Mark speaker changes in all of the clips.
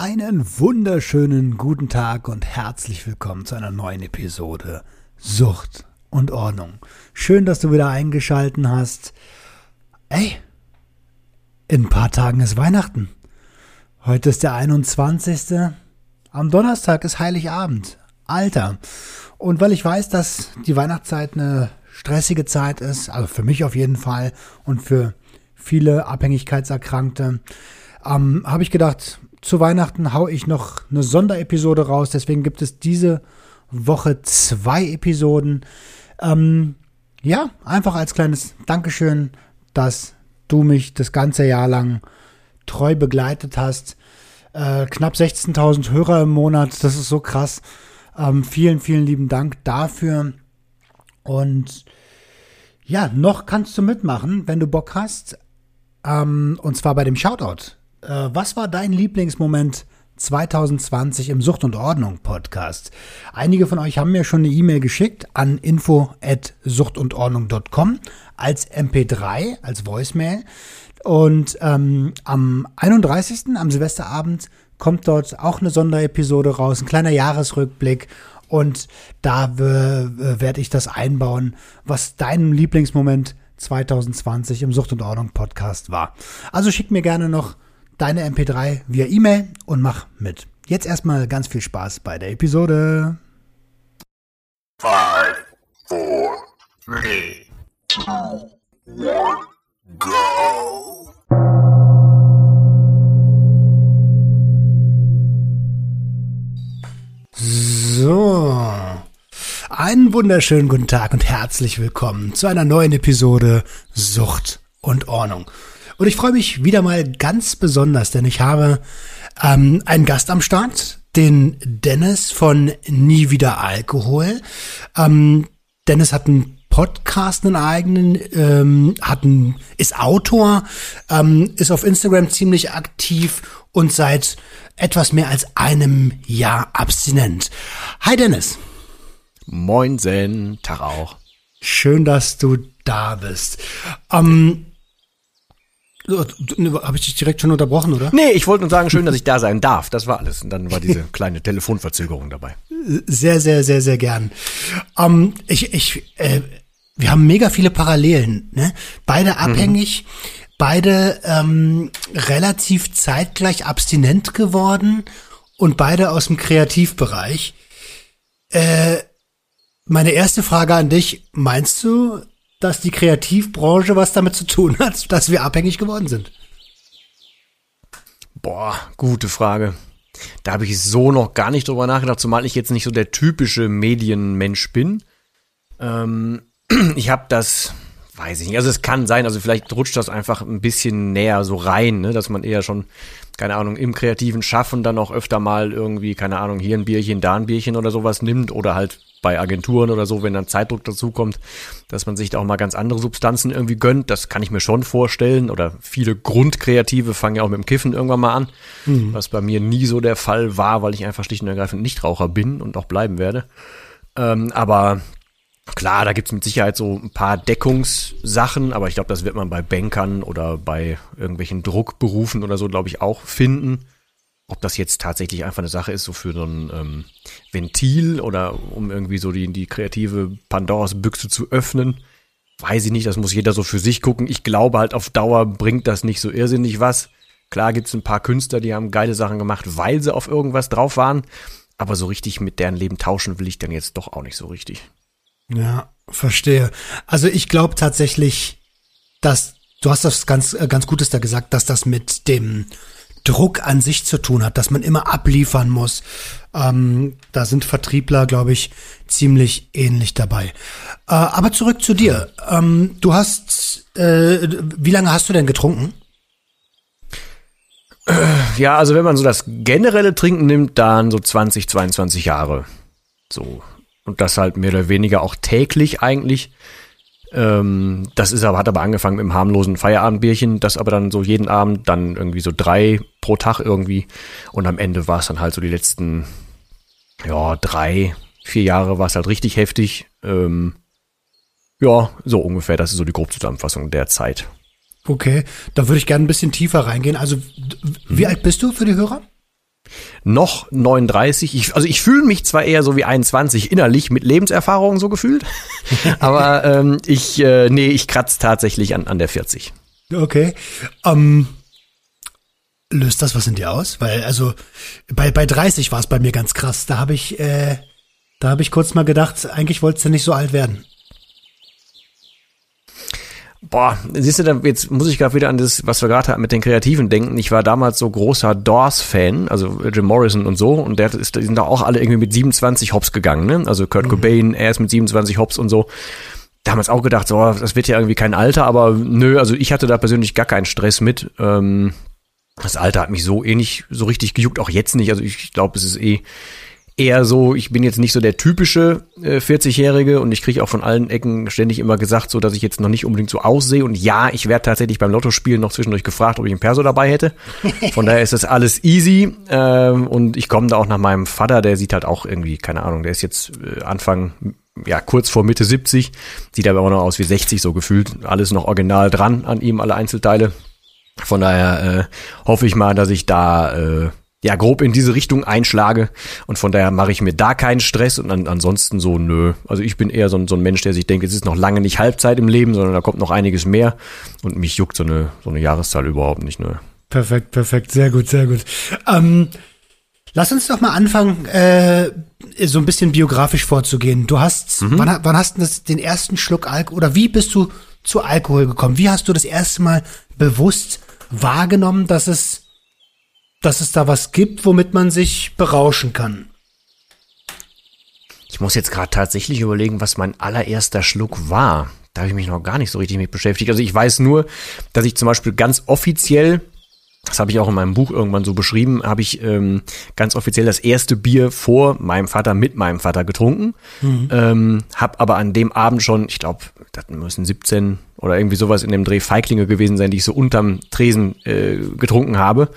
Speaker 1: Einen wunderschönen guten Tag und herzlich willkommen zu einer neuen Episode Sucht und Ordnung. Schön, dass du wieder eingeschalten hast. Ey, in ein paar Tagen ist Weihnachten. Heute ist der 21. Am Donnerstag ist Heiligabend. Alter. Und weil ich weiß, dass die Weihnachtszeit eine stressige Zeit ist, also für mich auf jeden Fall und für viele Abhängigkeitserkrankte, ähm, habe ich gedacht, zu Weihnachten haue ich noch eine Sonderepisode raus. Deswegen gibt es diese Woche zwei Episoden. Ähm, ja, einfach als kleines Dankeschön, dass du mich das ganze Jahr lang treu begleitet hast. Äh, knapp 16.000 Hörer im Monat, das ist so krass. Ähm, vielen, vielen lieben Dank dafür. Und ja, noch kannst du mitmachen, wenn du Bock hast. Ähm, und zwar bei dem Shoutout. Äh, was war dein Lieblingsmoment 2020 im Sucht und Ordnung Podcast? Einige von euch haben mir schon eine E-Mail geschickt an info@suchtundordnung.com als MP3, als Voicemail. Und ähm, am 31. am Silvesterabend kommt dort auch eine Sonderepisode raus, ein kleiner Jahresrückblick. Und da werde ich das einbauen, was dein Lieblingsmoment 2020 im Sucht und Ordnung Podcast war. Also schick mir gerne noch deine MP3 via E-Mail und mach mit. Jetzt erstmal ganz viel Spaß bei der Episode. 5, 4, 3, 2, 1, go! So. Einen wunderschönen guten Tag und herzlich willkommen zu einer neuen Episode Sucht und Ordnung. Und ich freue mich wieder mal ganz besonders, denn ich habe ähm, einen Gast am Start, den Dennis von Nie wieder Alkohol. Ähm, Dennis hat einen Podcast, einen eigenen, ähm, hat einen, ist Autor, ähm, ist auf Instagram ziemlich aktiv und seit etwas mehr als einem Jahr abstinent. Hi Dennis.
Speaker 2: Moin Zen, Tag auch.
Speaker 1: Schön, dass du da bist. Ähm, habe ich dich direkt schon unterbrochen, oder?
Speaker 2: Nee, ich wollte nur sagen, schön, dass ich da sein darf. Das war alles. Und dann war diese kleine Telefonverzögerung dabei.
Speaker 1: Sehr, sehr, sehr, sehr gern. Ähm, ich, ich, äh, wir haben mega viele Parallelen. Ne? Beide mhm. abhängig, mhm. beide ähm, relativ zeitgleich abstinent geworden und beide aus dem Kreativbereich. Äh, meine erste Frage an dich, meinst du, dass die Kreativbranche was damit zu tun hat, dass wir abhängig geworden sind?
Speaker 2: Boah, gute Frage. Da habe ich so noch gar nicht drüber nachgedacht, zumal ich jetzt nicht so der typische Medienmensch bin. Ähm, ich habe das, weiß ich nicht, also es kann sein, also vielleicht rutscht das einfach ein bisschen näher so rein, ne, dass man eher schon, keine Ahnung, im kreativen Schaffen dann auch öfter mal irgendwie, keine Ahnung, hier ein Bierchen, da ein Bierchen oder sowas nimmt oder halt bei Agenturen oder so, wenn dann Zeitdruck dazukommt, dass man sich da auch mal ganz andere Substanzen irgendwie gönnt. Das kann ich mir schon vorstellen. Oder viele Grundkreative fangen ja auch mit dem Kiffen irgendwann mal an, mhm. was bei mir nie so der Fall war, weil ich einfach schlicht und ergreifend Nichtraucher bin und auch bleiben werde. Ähm, aber klar, da gibt's mit Sicherheit so ein paar Deckungssachen, aber ich glaube, das wird man bei Bankern oder bei irgendwelchen Druckberufen oder so, glaube ich, auch finden. Ob das jetzt tatsächlich einfach eine Sache ist, so für so ein ähm, Ventil oder um irgendwie so die, die kreative Pandoras Büchse zu öffnen, weiß ich nicht. Das muss jeder so für sich gucken. Ich glaube halt, auf Dauer bringt das nicht so irrsinnig was. Klar gibt's ein paar Künstler, die haben geile Sachen gemacht, weil sie auf irgendwas drauf waren. Aber so richtig mit deren Leben tauschen will ich dann jetzt doch auch nicht so richtig.
Speaker 1: Ja, verstehe. Also ich glaube tatsächlich, dass du hast das ganz, äh, ganz Gutes da gesagt, dass das mit dem Druck an sich zu tun hat, dass man immer abliefern muss. Ähm, da sind Vertriebler, glaube ich, ziemlich ähnlich dabei. Äh, aber zurück zu dir. Ähm, du hast, äh, wie lange hast du denn getrunken?
Speaker 2: Ja, also wenn man so das generelle Trinken nimmt, dann so 20, 22 Jahre. So und das halt mehr oder weniger auch täglich eigentlich. Ähm, das ist aber, hat aber angefangen mit einem harmlosen Feierabendbierchen, das aber dann so jeden Abend, dann irgendwie so drei pro Tag irgendwie. Und am Ende war es dann halt so die letzten, ja, drei, vier Jahre war es halt richtig heftig. Ähm, ja, so ungefähr, das ist so die Grobzusammenfassung der Zeit.
Speaker 1: Okay, da würde ich gerne ein bisschen tiefer reingehen. Also, wie hm. alt bist du für die Hörer?
Speaker 2: Noch 39. Ich, also ich fühle mich zwar eher so wie 21 innerlich mit Lebenserfahrung so gefühlt, aber ähm, ich, äh, nee, ich kratze tatsächlich an, an der 40.
Speaker 1: Okay. Ähm, löst das was in dir aus? Weil, also, bei, bei 30 war es bei mir ganz krass. Da habe ich, äh, da habe ich kurz mal gedacht, eigentlich wolltest du nicht so alt werden.
Speaker 2: Boah, siehst du, jetzt muss ich gerade wieder an das, was wir gerade hatten mit den Kreativen denken. Ich war damals so großer Doors-Fan, also Jim Morrison und so, und der ist, die sind da auch alle irgendwie mit 27 Hops gegangen, ne? Also Kurt mhm. Cobain, er ist mit 27 Hops und so. Damals auch gedacht, so, das wird ja irgendwie kein Alter, aber nö, also ich hatte da persönlich gar keinen Stress mit. Ähm, das Alter hat mich so eh nicht so richtig gejuckt, auch jetzt nicht. Also ich glaube, es ist eh eher so, ich bin jetzt nicht so der typische äh, 40-Jährige und ich kriege auch von allen Ecken ständig immer gesagt, so dass ich jetzt noch nicht unbedingt so aussehe. Und ja, ich werde tatsächlich beim Lottospielen noch zwischendurch gefragt, ob ich einen Perso dabei hätte. Von daher ist das alles easy. Ähm, und ich komme da auch nach meinem Vater, der sieht halt auch irgendwie, keine Ahnung, der ist jetzt äh, Anfang, ja, kurz vor Mitte 70, sieht aber auch noch aus wie 60 so gefühlt. Alles noch original dran an ihm, alle Einzelteile. Von daher äh, hoffe ich mal, dass ich da äh, ja grob in diese Richtung einschlage und von daher mache ich mir da keinen Stress und an, ansonsten so nö. Also ich bin eher so ein, so ein Mensch, der sich denkt, es ist noch lange nicht Halbzeit im Leben, sondern da kommt noch einiges mehr und mich juckt so eine so eine Jahreszahl überhaupt nicht nö.
Speaker 1: Perfekt, perfekt, sehr gut, sehr gut. Ähm, lass uns doch mal anfangen, äh, so ein bisschen biografisch vorzugehen. Du hast, mhm. wann, wann hast du den ersten Schluck Alkohol oder wie bist du zu Alkohol gekommen? Wie hast du das erste Mal bewusst wahrgenommen, dass es dass es da was gibt, womit man sich berauschen kann.
Speaker 2: Ich muss jetzt gerade tatsächlich überlegen, was mein allererster Schluck war. Da habe ich mich noch gar nicht so richtig mit beschäftigt. Also ich weiß nur, dass ich zum Beispiel ganz offiziell, das habe ich auch in meinem Buch irgendwann so beschrieben, habe ich ähm, ganz offiziell das erste Bier vor meinem Vater mit meinem Vater getrunken. Mhm. Ähm, habe aber an dem Abend schon, ich glaube, das müssen 17 oder irgendwie sowas in dem Dreh Feiglinge gewesen sein, die ich so unterm Tresen äh, getrunken habe.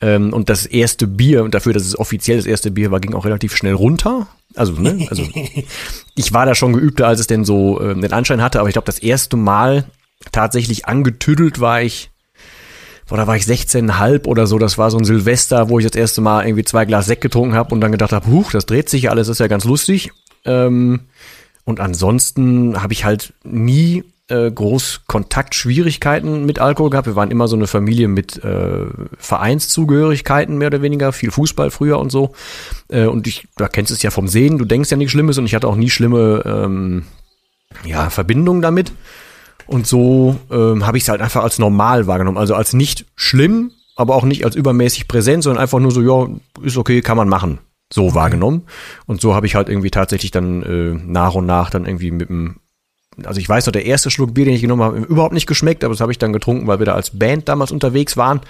Speaker 2: Ähm, und das erste Bier, und dafür, dass es offiziell das erste Bier war, ging auch relativ schnell runter. Also, ne, also ich war da schon geübter, als es denn so äh, den Anschein hatte, aber ich glaube, das erste Mal tatsächlich angetüdelt war ich, boah, da war ich 16,5 oder so, das war so ein Silvester, wo ich das erste Mal irgendwie zwei Glas Sekt getrunken habe und dann gedacht habe, huch, das dreht sich ja alles, ist ja ganz lustig. Ähm, und ansonsten habe ich halt nie äh, groß Kontaktschwierigkeiten mit Alkohol gehabt. Wir waren immer so eine Familie mit äh, Vereinszugehörigkeiten, mehr oder weniger, viel Fußball früher und so. Äh, und ich, da kennst du es ja vom Sehen, du denkst ja nichts Schlimmes und ich hatte auch nie schlimme ähm, ja, Verbindungen damit. Und so ähm, habe ich es halt einfach als normal wahrgenommen. Also als nicht schlimm, aber auch nicht als übermäßig präsent, sondern einfach nur so, ja, ist okay, kann man machen. So wahrgenommen. Und so habe ich halt irgendwie tatsächlich dann äh, nach und nach dann irgendwie mit dem also ich weiß noch, der erste Schluck Bier, den ich genommen habe, überhaupt nicht geschmeckt, aber das habe ich dann getrunken, weil wir da als Band damals unterwegs waren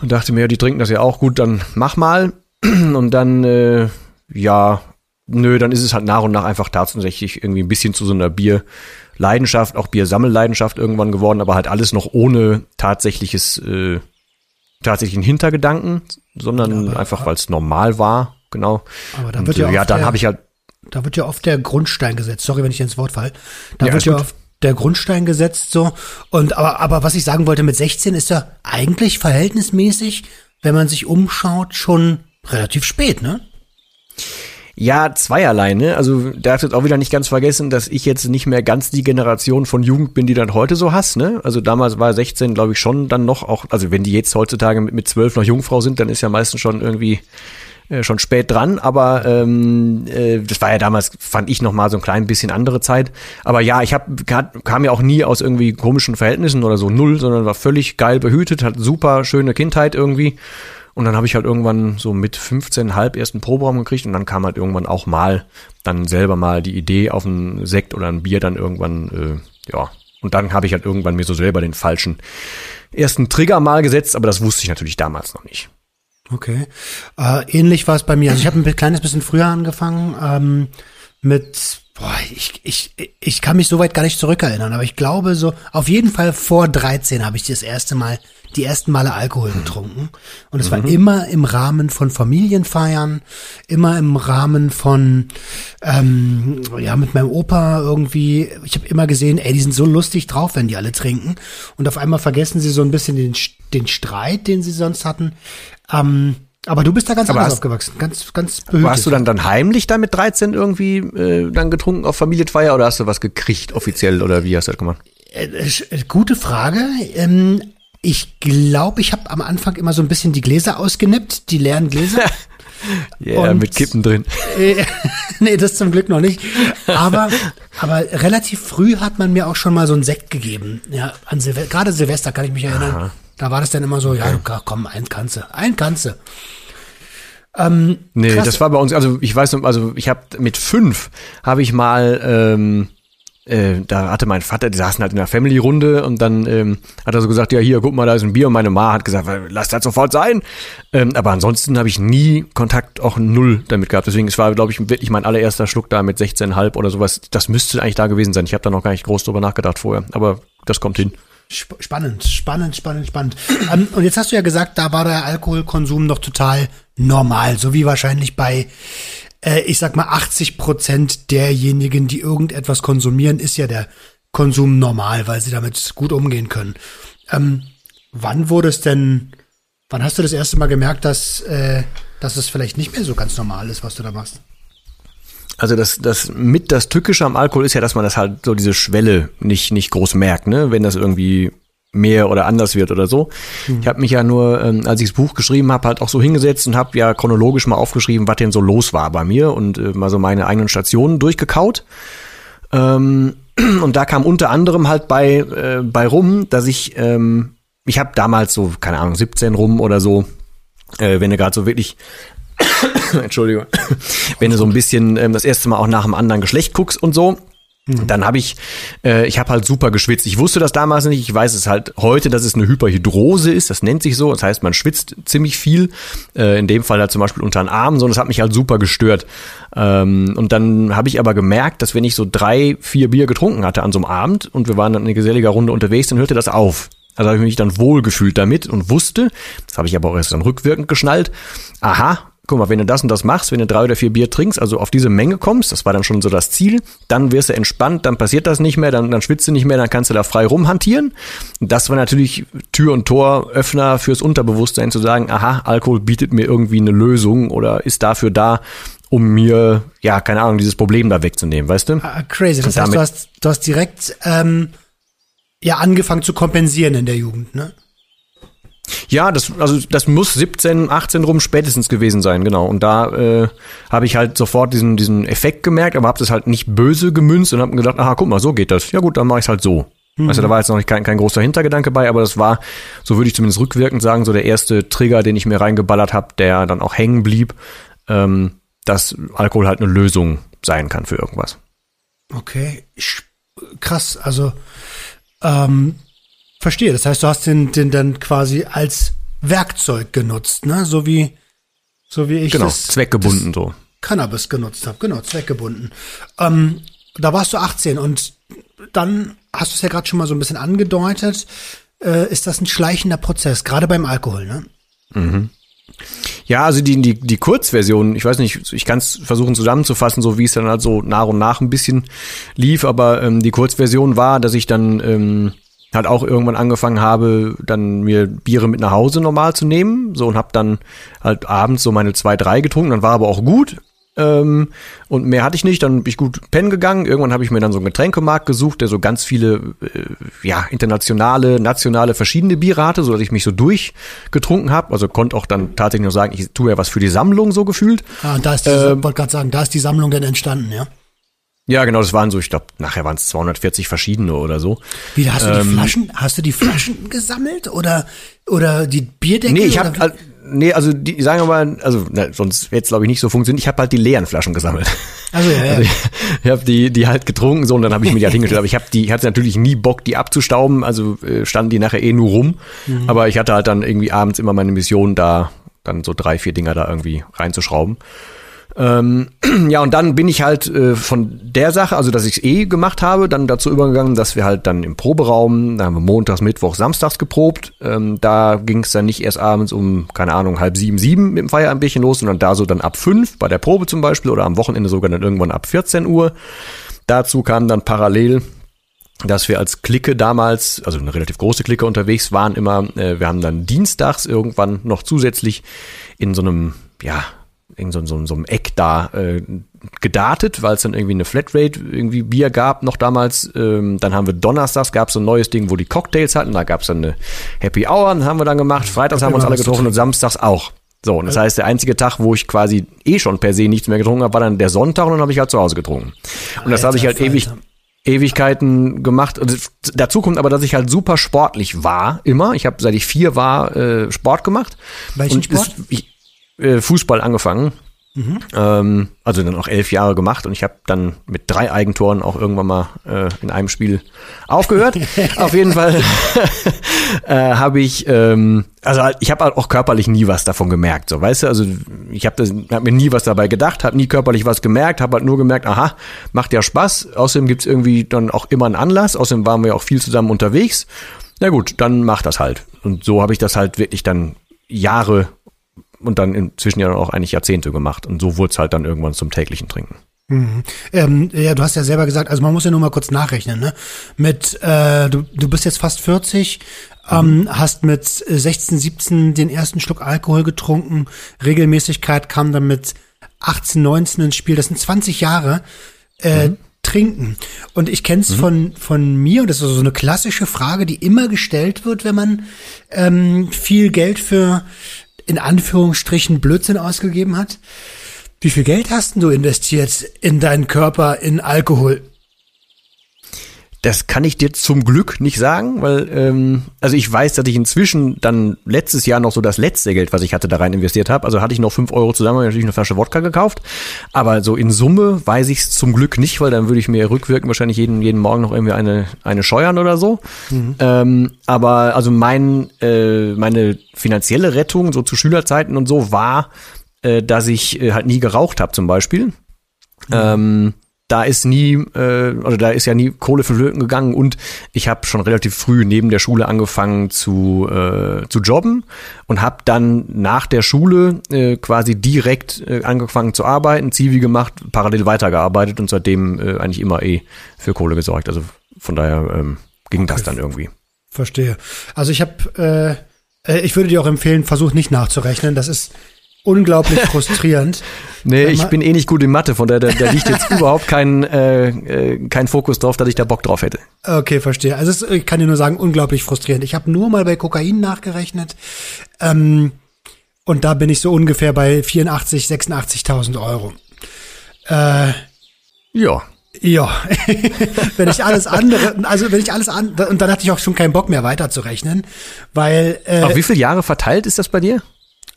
Speaker 2: und dachte mir, ja, die trinken das ja auch gut, dann mach mal. Und dann, äh, ja, nö, dann ist es halt nach und nach einfach tatsächlich irgendwie ein bisschen zu so einer Bierleidenschaft, auch Biersammelleidenschaft irgendwann geworden, aber halt alles noch ohne tatsächliches, äh, tatsächlichen Hintergedanken, sondern ja, einfach, weil es normal war, genau.
Speaker 1: Aber dann wird und, ja, ja dann habe ich halt da wird ja oft der Grundstein gesetzt. Sorry, wenn ich ins Wort falle. Da ja, wird ja oft der Grundstein gesetzt so. Und aber, aber was ich sagen wollte mit 16 ist ja eigentlich verhältnismäßig, wenn man sich umschaut, schon relativ spät, ne?
Speaker 2: Ja, zweierlei, ne? Also darfst jetzt auch wieder nicht ganz vergessen, dass ich jetzt nicht mehr ganz die Generation von Jugend bin, die dann heute so hast, ne? Also damals war 16, glaube ich, schon dann noch auch, also wenn die jetzt heutzutage mit, mit 12 noch Jungfrau sind, dann ist ja meistens schon irgendwie äh, schon spät dran, aber ähm, äh, das war ja damals, fand ich noch mal so ein klein bisschen andere Zeit. Aber ja, ich hab, kam ja auch nie aus irgendwie komischen Verhältnissen oder so null, sondern war völlig geil behütet, hat super schöne Kindheit irgendwie. Und dann habe ich halt irgendwann so mit 15 halb ersten Proberaum gekriegt und dann kam halt irgendwann auch mal dann selber mal die Idee auf einen Sekt oder ein Bier dann irgendwann, äh, ja. Und dann habe ich halt irgendwann mir so selber den falschen ersten Trigger mal gesetzt, aber das wusste ich natürlich damals noch nicht.
Speaker 1: Okay. Äh, ähnlich war es bei mir. Also ich habe ein kleines bisschen früher angefangen. Ähm, mit, boah, ich, ich, ich kann mich soweit gar nicht zurückerinnern, aber ich glaube so, auf jeden Fall vor 13 habe ich das erste Mal, die ersten Male Alkohol getrunken. Und es war
Speaker 2: Mhm.
Speaker 1: immer im Rahmen von Familienfeiern, immer im Rahmen von, ähm, ja, mit meinem Opa irgendwie. Ich habe immer gesehen, ey, die sind so lustig drauf, wenn die alle trinken. Und auf einmal vergessen sie so ein bisschen den, den Streit, den sie sonst hatten. Ähm, aber du bist da ganz
Speaker 2: Aber
Speaker 1: anders
Speaker 2: hast-
Speaker 1: aufgewachsen, ganz, ganz behütet.
Speaker 2: Warst du dann, dann heimlich da mit 13 irgendwie äh, dann getrunken auf Familienfeier oder hast du was gekriegt offiziell oder wie hast du das gemacht?
Speaker 1: Äh, äh, Gute Frage. Ähm, ich glaube, ich habe am Anfang immer so ein bisschen die Gläser ausgenippt, die leeren Gläser.
Speaker 2: Ja,
Speaker 1: Und-
Speaker 2: mit Kippen drin.
Speaker 1: Äh, nee, das zum Glück noch nicht. Aber, aber relativ früh hat man mir auch schon mal so einen Sekt gegeben. Ja, an Silvester, gerade Silvester kann ich mich erinnern. Da war das dann immer so, ja, du, komm, ein du, ein du. Ähm,
Speaker 2: Nee,
Speaker 1: krass.
Speaker 2: das war bei uns, also ich weiß noch, also ich habe mit fünf habe ich mal, ähm, äh, da hatte mein Vater, die saßen halt in einer Family-Runde und dann ähm, hat er so gesagt, ja hier, guck mal, da ist ein Bier und meine Ma hat gesagt, lass das sofort sein. Ähm, aber ansonsten habe ich nie Kontakt, auch null damit gehabt. Deswegen, es war, glaube ich, wirklich mein allererster Schluck da mit 16,5 oder sowas. Das müsste eigentlich da gewesen sein. Ich habe da noch gar nicht groß drüber nachgedacht vorher, aber das kommt hin.
Speaker 1: Sp spannend, spannend, spannend, spannend. ähm, und jetzt hast du ja gesagt, da war der Alkoholkonsum noch total normal, so wie wahrscheinlich bei, äh, ich sag mal, 80 Prozent derjenigen, die irgendetwas konsumieren, ist ja der Konsum normal, weil sie damit gut umgehen können. Ähm, wann wurde es denn, wann hast du das erste Mal gemerkt, dass, äh, dass es vielleicht nicht mehr so ganz normal ist, was du da machst?
Speaker 2: Also das, das mit das Tückische am Alkohol ist ja, dass man das halt so diese Schwelle nicht, nicht groß merkt, ne? Wenn das irgendwie mehr oder anders wird oder so. Ich habe mich ja nur, ähm, als ich das Buch geschrieben habe, halt auch so hingesetzt und habe ja chronologisch mal aufgeschrieben, was denn so los war bei mir und äh, mal so meine eigenen Stationen durchgekaut. Ähm, und da kam unter anderem halt bei, äh, bei rum, dass ich, ähm, ich habe damals so, keine Ahnung, 17 rum oder so, äh, wenn du gerade so wirklich Entschuldigung, wenn du so ein bisschen ähm, das erste Mal auch nach dem anderen Geschlecht guckst und so, dann habe ich, äh, ich habe halt super geschwitzt. Ich wusste das damals nicht. Ich weiß es halt heute, dass es eine Hyperhidrose ist. Das nennt sich so. Das heißt, man schwitzt ziemlich viel. Äh, in dem Fall halt zum Beispiel unter den Armen. So, das hat mich halt super gestört. Ähm, und dann habe ich aber gemerkt, dass wenn ich so drei, vier Bier getrunken hatte an so einem Abend und wir waren dann in eine geselliger Runde unterwegs, dann hörte das auf. Also habe ich mich dann wohlgefühlt damit und wusste, das habe ich aber auch erst dann rückwirkend geschnallt, aha, guck mal, wenn du das und das machst, wenn du drei oder vier Bier trinkst, also auf diese Menge kommst, das war dann schon so das Ziel, dann wirst du entspannt, dann passiert das nicht mehr, dann, dann schwitzt du nicht mehr, dann kannst du da frei rumhantieren. Das war natürlich Tür und Tor, Öffner fürs Unterbewusstsein zu sagen, aha, Alkohol bietet mir irgendwie eine Lösung oder ist dafür da, um mir, ja, keine Ahnung, dieses Problem da wegzunehmen, weißt du?
Speaker 1: Ah, crazy. Das heißt, du hast, du hast direkt ähm, ja angefangen zu kompensieren in der Jugend, ne?
Speaker 2: Ja, das, also das muss 17, 18 rum spätestens gewesen sein, genau. Und da äh, habe ich halt sofort diesen, diesen Effekt gemerkt, aber habe das halt nicht böse gemünzt und habe mir gedacht, aha, guck mal, so geht das. Ja gut, dann mache ich halt so. Also da war jetzt noch nicht kein, kein großer Hintergedanke bei, aber das war, so würde ich zumindest rückwirkend sagen, so der erste Trigger, den ich mir reingeballert habe, der dann auch hängen blieb, ähm, dass Alkohol halt eine Lösung sein kann für irgendwas.
Speaker 1: Okay, krass. Also ähm, verstehe. Das heißt, du hast den, den dann quasi als Werkzeug genutzt, ne? So wie so wie ich
Speaker 2: Genau,
Speaker 1: das,
Speaker 2: zweckgebunden so.
Speaker 1: das Cannabis genutzt habe. Genau, zweckgebunden. Ähm, da warst du 18 und dann hast du es ja gerade schon mal so ein bisschen angedeutet. Äh, ist das ein schleichender Prozess, gerade beim Alkohol, ne?
Speaker 2: Ja, also die, die, die Kurzversion, ich weiß nicht, ich kann es versuchen zusammenzufassen, so wie es dann halt so nach und nach ein bisschen lief, aber ähm, die Kurzversion war, dass ich dann ähm, halt auch irgendwann angefangen habe, dann mir Biere mit nach Hause normal zu nehmen, so und habe dann halt abends so meine zwei, drei getrunken, dann war aber auch gut. Ähm, und mehr hatte ich nicht, dann bin ich gut pennen gegangen. Irgendwann habe ich mir dann so einen Getränkemarkt gesucht, der so ganz viele, äh, ja, internationale, nationale, verschiedene Biere hatte, so dass ich mich so durchgetrunken habe. Also konnte auch dann tatsächlich nur sagen, ich tue ja was für die Sammlung so gefühlt.
Speaker 1: Ah, und da ist die,
Speaker 2: Ähm,
Speaker 1: wollte gerade sagen, da ist die Sammlung dann entstanden, ja?
Speaker 2: Ja, genau, das waren so, ich glaube, nachher waren es 240 verschiedene oder so.
Speaker 1: Wie, hast du die
Speaker 2: Ähm,
Speaker 1: Flaschen, hast du die Flaschen gesammelt oder, oder die Bierdeckel?
Speaker 2: Nee, ich
Speaker 1: oder
Speaker 2: habe, nee, also die sagen wir mal, also na, sonst hätte es glaube ich nicht so funktioniert. Ich habe halt die leeren Flaschen gesammelt.
Speaker 1: Also, ja, ja.
Speaker 2: Also ich, ich habe die, die halt getrunken so und dann habe ich mir die halt hingestellt. Aber ich habe die, ich hatte natürlich nie Bock, die abzustauben. Also äh, standen die nachher eh nur rum.
Speaker 1: Mhm.
Speaker 2: Aber ich hatte halt dann irgendwie abends immer meine Mission, da dann so drei, vier Dinger da irgendwie reinzuschrauben. Ähm, ja, und dann bin ich halt äh, von der Sache, also dass ich es eh gemacht habe, dann dazu übergegangen, dass wir halt dann im Proberaum, da haben wir montags, Mittwoch, samstags geprobt. Ähm, da ging es dann nicht erst abends um, keine Ahnung, halb sieben, sieben mit dem Feierabendbierchen los, sondern da so dann ab fünf, bei der Probe zum Beispiel, oder am Wochenende sogar dann irgendwann ab 14 Uhr. Dazu kam dann parallel dass wir als Clique damals, also eine relativ große Clique unterwegs waren immer, äh, wir haben dann dienstags irgendwann noch zusätzlich in so einem, ja, in so, so, so einem Eck da äh, gedartet, weil es dann irgendwie eine Flatrate irgendwie Bier gab noch damals. Ähm, dann haben wir donnerstags gab es so ein neues Ding, wo die Cocktails hatten. Da gab es dann eine Happy Hour, dann haben wir dann gemacht. Freitags haben wir uns alle getroffen und samstags auch. So, und das heißt, der einzige Tag, wo ich quasi eh schon per se nichts mehr getrunken habe, war dann der Sonntag und dann habe ich halt zu Hause getrunken. Und das habe ich halt ewig, Ewigkeiten gemacht. Also, dazu kommt aber, dass ich halt super sportlich war, immer. Ich habe, seit ich vier war, äh, Sport gemacht.
Speaker 1: Welchen
Speaker 2: und
Speaker 1: Sport?
Speaker 2: Ist, ich, äh, Fußball angefangen.
Speaker 1: Mhm.
Speaker 2: Ähm, also dann auch elf Jahre gemacht und ich habe dann mit drei Eigentoren auch irgendwann mal äh, in einem Spiel aufgehört. Auf jeden Fall äh, habe ich, ähm, also ich habe auch körperlich nie was davon gemerkt, so weißt du, also ich habe hab mir nie was dabei gedacht, habe nie körperlich was gemerkt, habe halt nur gemerkt, aha, macht ja Spaß. Außerdem gibt's irgendwie dann auch immer einen Anlass. Außerdem waren wir auch viel zusammen unterwegs. Na gut, dann macht das halt. Und so habe ich das halt wirklich dann Jahre und dann inzwischen ja auch eigentlich Jahrzehnte gemacht. Und so wurde es halt dann irgendwann zum täglichen Trinken.
Speaker 1: Mhm. Ähm, ja, du hast ja selber gesagt, also man muss ja nur mal kurz nachrechnen, ne? Mit, äh, du, du bist jetzt fast 40, ähm, hast mit 16, 17 den ersten Schluck Alkohol getrunken, Regelmäßigkeit kam dann mit 18, 19 ins Spiel, das sind 20 Jahre äh, trinken. Und ich kenne es von, von mir, und das ist so eine klassische Frage, die immer gestellt wird, wenn man ähm, viel Geld für in Anführungsstrichen Blödsinn ausgegeben hat. Wie viel Geld hast du investiert in deinen Körper in Alkohol?
Speaker 2: Das kann ich dir zum Glück nicht sagen, weil ähm, also ich weiß, dass ich inzwischen dann letztes Jahr noch so das letzte Geld, was ich hatte, da rein investiert habe. Also hatte ich noch fünf Euro zusammen, habe natürlich eine Flasche Wodka gekauft. Aber so in Summe weiß ich es zum Glück nicht, weil dann würde ich mir rückwirkend wahrscheinlich jeden, jeden Morgen noch irgendwie eine, eine scheuern oder so. Ähm, aber also mein, äh, meine finanzielle Rettung so zu Schülerzeiten und so war, äh, dass ich äh, halt nie geraucht habe zum Beispiel. Ähm, da ist nie, äh, oder da ist ja nie Kohle flöten gegangen und ich habe schon relativ früh neben der Schule angefangen zu, äh, zu jobben und habe dann nach der Schule äh, quasi direkt äh, angefangen zu arbeiten, Zivi gemacht, parallel weitergearbeitet und seitdem äh, eigentlich immer eh für Kohle gesorgt. Also von daher ähm, ging das dann irgendwie.
Speaker 1: Verstehe. Also ich habe, äh, äh, ich würde dir auch empfehlen, versuch nicht nachzurechnen. Das ist unglaublich frustrierend.
Speaker 2: Nee, ich bin eh nicht gut in Mathe, von daher da, da liegt jetzt überhaupt kein, äh, äh, kein Fokus drauf, dass ich da Bock drauf hätte.
Speaker 1: Okay, verstehe. Also es, ich kann dir nur sagen, unglaublich frustrierend. Ich habe nur mal bei Kokain nachgerechnet. Ähm, und da bin ich so ungefähr bei 84, 86.000 Euro. Äh,
Speaker 2: Ja.
Speaker 1: ja, wenn ich alles andere, also wenn ich alles an, und dann hatte ich auch schon keinen Bock mehr weiterzurechnen, weil äh,
Speaker 2: Auf wie viele Jahre verteilt ist das bei dir?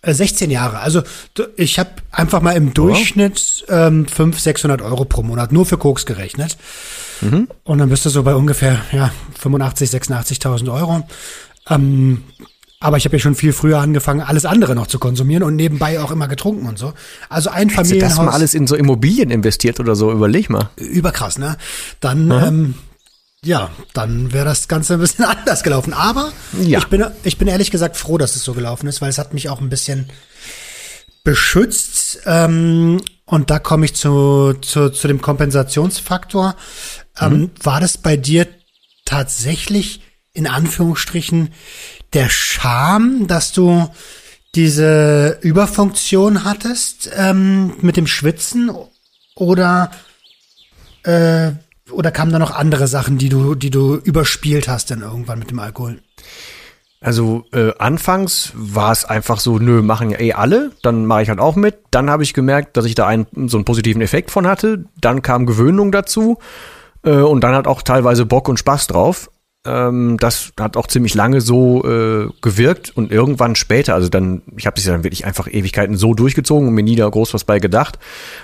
Speaker 1: Äh, 16 Jahre. Also du- ich habe einfach mal im Durchschnitt ähm, 500, 600 Euro pro Monat nur für Koks gerechnet. Und dann bist du so bei ungefähr ja 85, 86.000 Euro. Ähm, aber ich habe ja schon viel früher angefangen, alles andere noch zu konsumieren und nebenbei auch immer getrunken und so. Also ein
Speaker 2: Hättest du
Speaker 1: Familienhaus.
Speaker 2: das mal alles in so Immobilien investiert oder so? Überleg mal.
Speaker 1: überkrass, ne? Dann, ähm, ja, dann wäre das Ganze ein bisschen anders gelaufen. Aber
Speaker 2: Ja.
Speaker 1: ich, bin, ich bin ehrlich gesagt froh, dass es so gelaufen ist, weil es hat mich auch ein bisschen beschützt. Ähm, und da komme ich zu, zu, zu dem Kompensationsfaktor. Ähm, war das bei dir tatsächlich in Anführungsstrichen der Charme, dass du diese Überfunktion hattest ähm, mit dem Schwitzen oder äh, oder kamen da noch andere Sachen, die du die du überspielt hast dann irgendwann mit dem Alkohol?
Speaker 2: Also äh, anfangs war es einfach so, nö, machen ja eh alle, dann mache ich halt auch mit. Dann habe ich gemerkt, dass ich da einen, so einen positiven Effekt von hatte. Dann kam Gewöhnung dazu äh, und dann hat auch teilweise Bock und Spaß drauf. Ähm, das hat auch ziemlich lange so äh, gewirkt und irgendwann später, also dann, ich habe das ja dann wirklich einfach Ewigkeiten so durchgezogen und mir nie da groß was bei gedacht.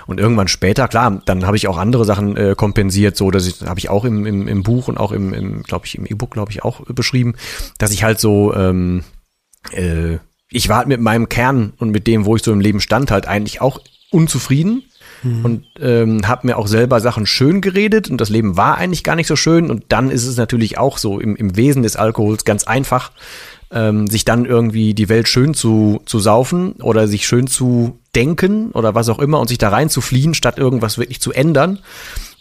Speaker 2: Und irgendwann später, klar, dann habe ich auch andere Sachen äh, kompensiert, so dass ich habe ich auch im, im, im Buch und auch im, im glaube ich, im E-Book, glaube ich, auch äh, beschrieben, dass ich halt so äh, ich war halt mit meinem Kern und mit dem, wo ich so im Leben stand, halt eigentlich auch unzufrieden mhm. und ähm, habe mir auch selber Sachen schön geredet und das Leben war eigentlich gar nicht so schön und dann ist es natürlich auch so im, im Wesen des Alkohols ganz einfach, ähm, sich dann irgendwie die Welt schön zu, zu saufen oder sich schön zu denken oder was auch immer und sich da rein zu fliehen, statt irgendwas wirklich zu ändern.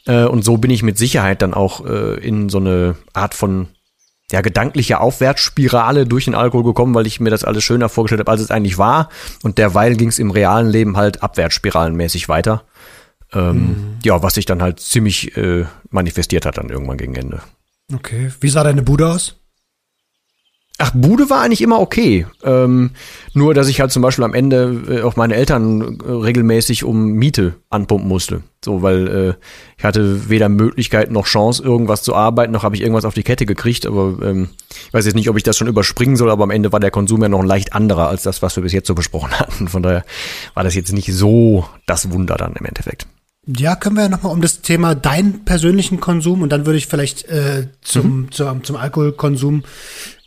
Speaker 2: Äh, und so bin ich mit Sicherheit dann auch äh, in so eine Art von ja, gedankliche Aufwärtsspirale durch den Alkohol gekommen, weil ich mir das alles schöner vorgestellt habe, als es eigentlich war. Und derweil ging es im realen Leben halt abwärtsspiralenmäßig weiter. Ähm, mhm. Ja, was sich dann halt ziemlich äh, manifestiert hat dann irgendwann gegen Ende.
Speaker 1: Okay. Wie sah deine Bude aus?
Speaker 2: Ach, Bude war eigentlich immer okay. Ähm, nur, dass ich halt zum Beispiel am Ende äh, auch meine Eltern äh, regelmäßig um Miete anpumpen musste. So, weil äh, ich hatte weder Möglichkeit noch Chance, irgendwas zu arbeiten, noch habe ich irgendwas auf die Kette gekriegt. Aber ähm, ich weiß jetzt nicht, ob ich das schon überspringen soll, aber am Ende war der Konsum ja noch ein leicht anderer als das, was wir bis jetzt so besprochen hatten. Von daher war das jetzt nicht so das Wunder dann im Endeffekt.
Speaker 1: Ja, können wir ja nochmal um das Thema deinen persönlichen Konsum und dann würde ich vielleicht äh, zum, mhm. zum, zum Alkoholkonsum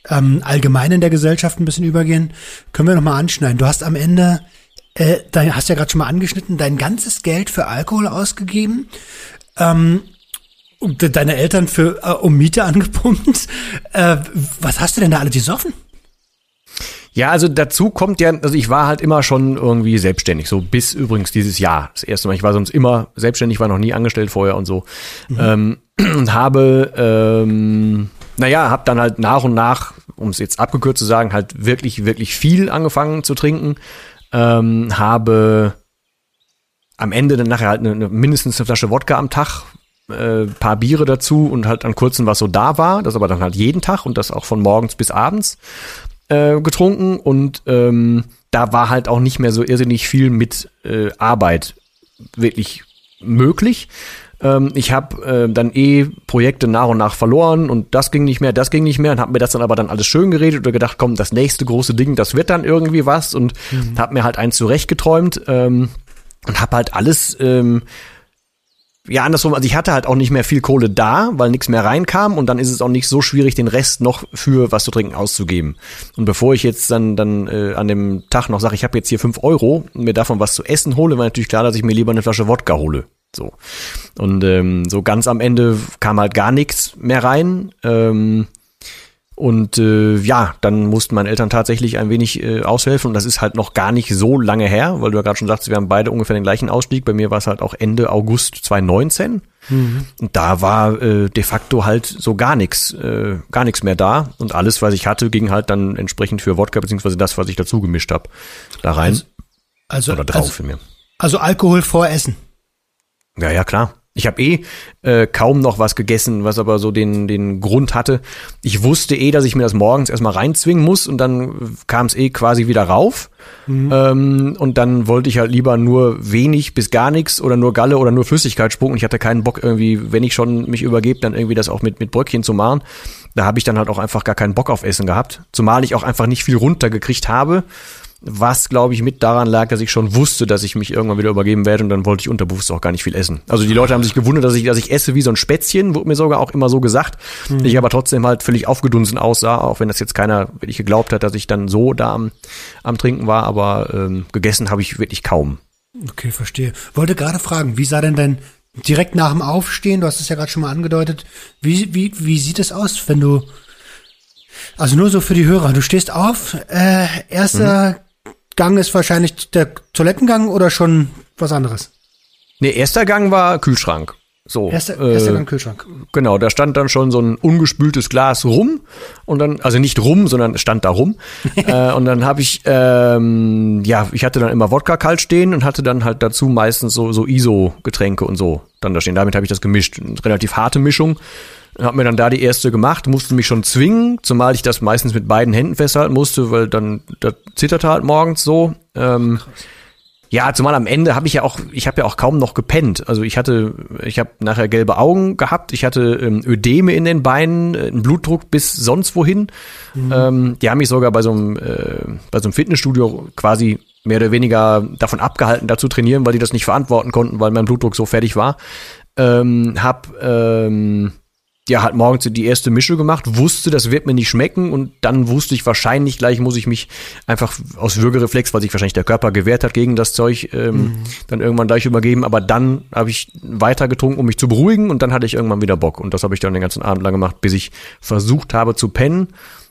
Speaker 1: ähm, allgemein in der Gesellschaft ein bisschen übergehen, können wir nochmal anschneiden. Du hast am Ende, äh, dein, hast ja gerade schon mal angeschnitten, dein ganzes Geld für Alkohol ausgegeben. Ähm, und deine Eltern für äh, um Miete angepumpt. Äh, was hast du denn da alle gesoffen?
Speaker 2: Ja, also dazu kommt ja, also ich war halt immer schon irgendwie selbstständig, so bis übrigens dieses Jahr. Das erste Mal, ich war sonst immer selbstständig, war noch nie angestellt vorher und so. Mhm. Ähm, und habe ähm, naja, habe dann halt nach und nach, um es jetzt abgekürzt zu sagen, halt wirklich, wirklich viel angefangen zu trinken. Ähm, habe am Ende dann nachher halt eine, eine, mindestens eine Flasche Wodka am Tag, äh, paar Biere dazu und halt an kurzen, was so da war. Das aber dann halt jeden Tag und das auch von morgens bis abends äh, getrunken. Und ähm, da war halt auch nicht mehr so irrsinnig viel mit äh, Arbeit wirklich möglich. Ähm, ich habe äh, dann eh Projekte nach und nach verloren und das ging nicht mehr, das ging nicht mehr und habe mir das dann aber dann alles schön geredet oder gedacht, komm, das nächste große Ding, das wird dann irgendwie was und mhm. habe mir halt eins zurechtgeträumt ähm, und habe halt alles ähm, ja, andersrum, also ich hatte halt auch nicht mehr viel Kohle da, weil nichts mehr reinkam und dann ist es auch nicht so schwierig, den Rest noch für was zu trinken auszugeben. Und bevor ich jetzt dann, dann äh, an dem Tag noch sage, ich habe jetzt hier fünf Euro und mir davon was zu essen hole, war natürlich klar, dass ich mir lieber eine Flasche Wodka hole. So. Und ähm, so ganz am Ende kam halt gar nichts mehr rein. Ähm, und äh, ja, dann mussten meine Eltern tatsächlich ein wenig äh, aushelfen. Und das ist halt noch gar nicht so lange her, weil du ja gerade schon sagst, wir haben beide ungefähr den gleichen Ausstieg. Bei mir war es halt auch Ende August 2019. Mhm. Und da war äh, de facto halt so gar nichts, äh, gar nichts mehr da. Und alles, was ich hatte, ging halt dann entsprechend für Wodka, beziehungsweise das, was ich dazu gemischt habe, da rein. Also,
Speaker 1: also Oder drauf also, für mir. Also Alkohol vor Essen.
Speaker 2: Ja, ja, klar. Ich habe eh äh, kaum noch was gegessen, was aber so den, den Grund hatte. Ich wusste eh, dass ich mir das morgens erstmal reinzwingen muss und dann kam es eh quasi wieder rauf. Mhm. Ähm, und dann wollte ich halt lieber nur wenig bis gar nichts oder nur Galle oder nur Flüssigkeit spucken. Ich hatte keinen Bock irgendwie, wenn ich schon mich übergebe, dann irgendwie das auch mit, mit Bröckchen zu machen. Da habe ich dann halt auch einfach gar keinen Bock auf Essen gehabt. Zumal ich auch einfach nicht viel runtergekriegt habe was, glaube ich, mit daran lag, dass ich schon wusste, dass ich mich irgendwann wieder übergeben werde und dann wollte ich unterbewusst auch gar nicht viel essen. Also die Leute haben sich gewundert, dass ich, dass ich esse wie so ein Spätzchen, wurde mir sogar auch immer so gesagt. Mhm. Ich aber trotzdem halt völlig aufgedunsen aussah, auch wenn das jetzt keiner wirklich geglaubt hat, dass ich dann so da am, am Trinken war, aber ähm, gegessen habe ich wirklich kaum.
Speaker 1: Okay, verstehe. Wollte gerade fragen, wie sah denn dein direkt nach dem Aufstehen, du hast es ja gerade schon mal angedeutet, wie, wie, wie sieht es aus, wenn du also nur so für die Hörer. Du stehst auf, äh, erster mhm. Gang ist wahrscheinlich der Toilettengang oder schon was anderes?
Speaker 2: Nee, erster Gang war Kühlschrank. So,
Speaker 1: erster, äh, erster Gang Kühlschrank.
Speaker 2: Genau, da stand dann schon so ein ungespültes Glas rum und dann, also nicht rum, sondern es stand da rum. äh, und dann habe ich, ähm, ja, ich hatte dann immer Wodka kalt stehen und hatte dann halt dazu meistens so, so ISO-Getränke und so dann da stehen. Damit habe ich das gemischt. Eine relativ harte Mischung. Hab mir dann da die erste gemacht, musste mich schon zwingen, zumal ich das meistens mit beiden Händen festhalten musste, weil dann das zitterte halt morgens so. Ähm, ja, zumal am Ende habe ich ja auch, ich habe ja auch kaum noch gepennt. Also ich hatte, ich habe nachher gelbe Augen gehabt, ich hatte ähm, Ödeme in den Beinen, äh, einen Blutdruck bis sonst wohin. Mhm. Ähm, die haben mich sogar bei so einem, äh, bei so einem Fitnessstudio quasi mehr oder weniger davon abgehalten, da zu trainieren, weil die das nicht verantworten konnten, weil mein Blutdruck so fertig war. Ähm, hab ähm, ja, hat morgens die erste Mische gemacht, wusste, das wird mir nicht schmecken und dann wusste ich wahrscheinlich gleich, muss ich mich einfach aus Würgereflex, weil sich wahrscheinlich der Körper gewehrt hat gegen das Zeug, ähm, mhm. dann irgendwann gleich übergeben. Aber dann habe ich weiter getrunken, um mich zu beruhigen und dann hatte ich irgendwann wieder Bock. Und das habe ich dann den ganzen Abend lang gemacht, bis ich versucht habe zu pennen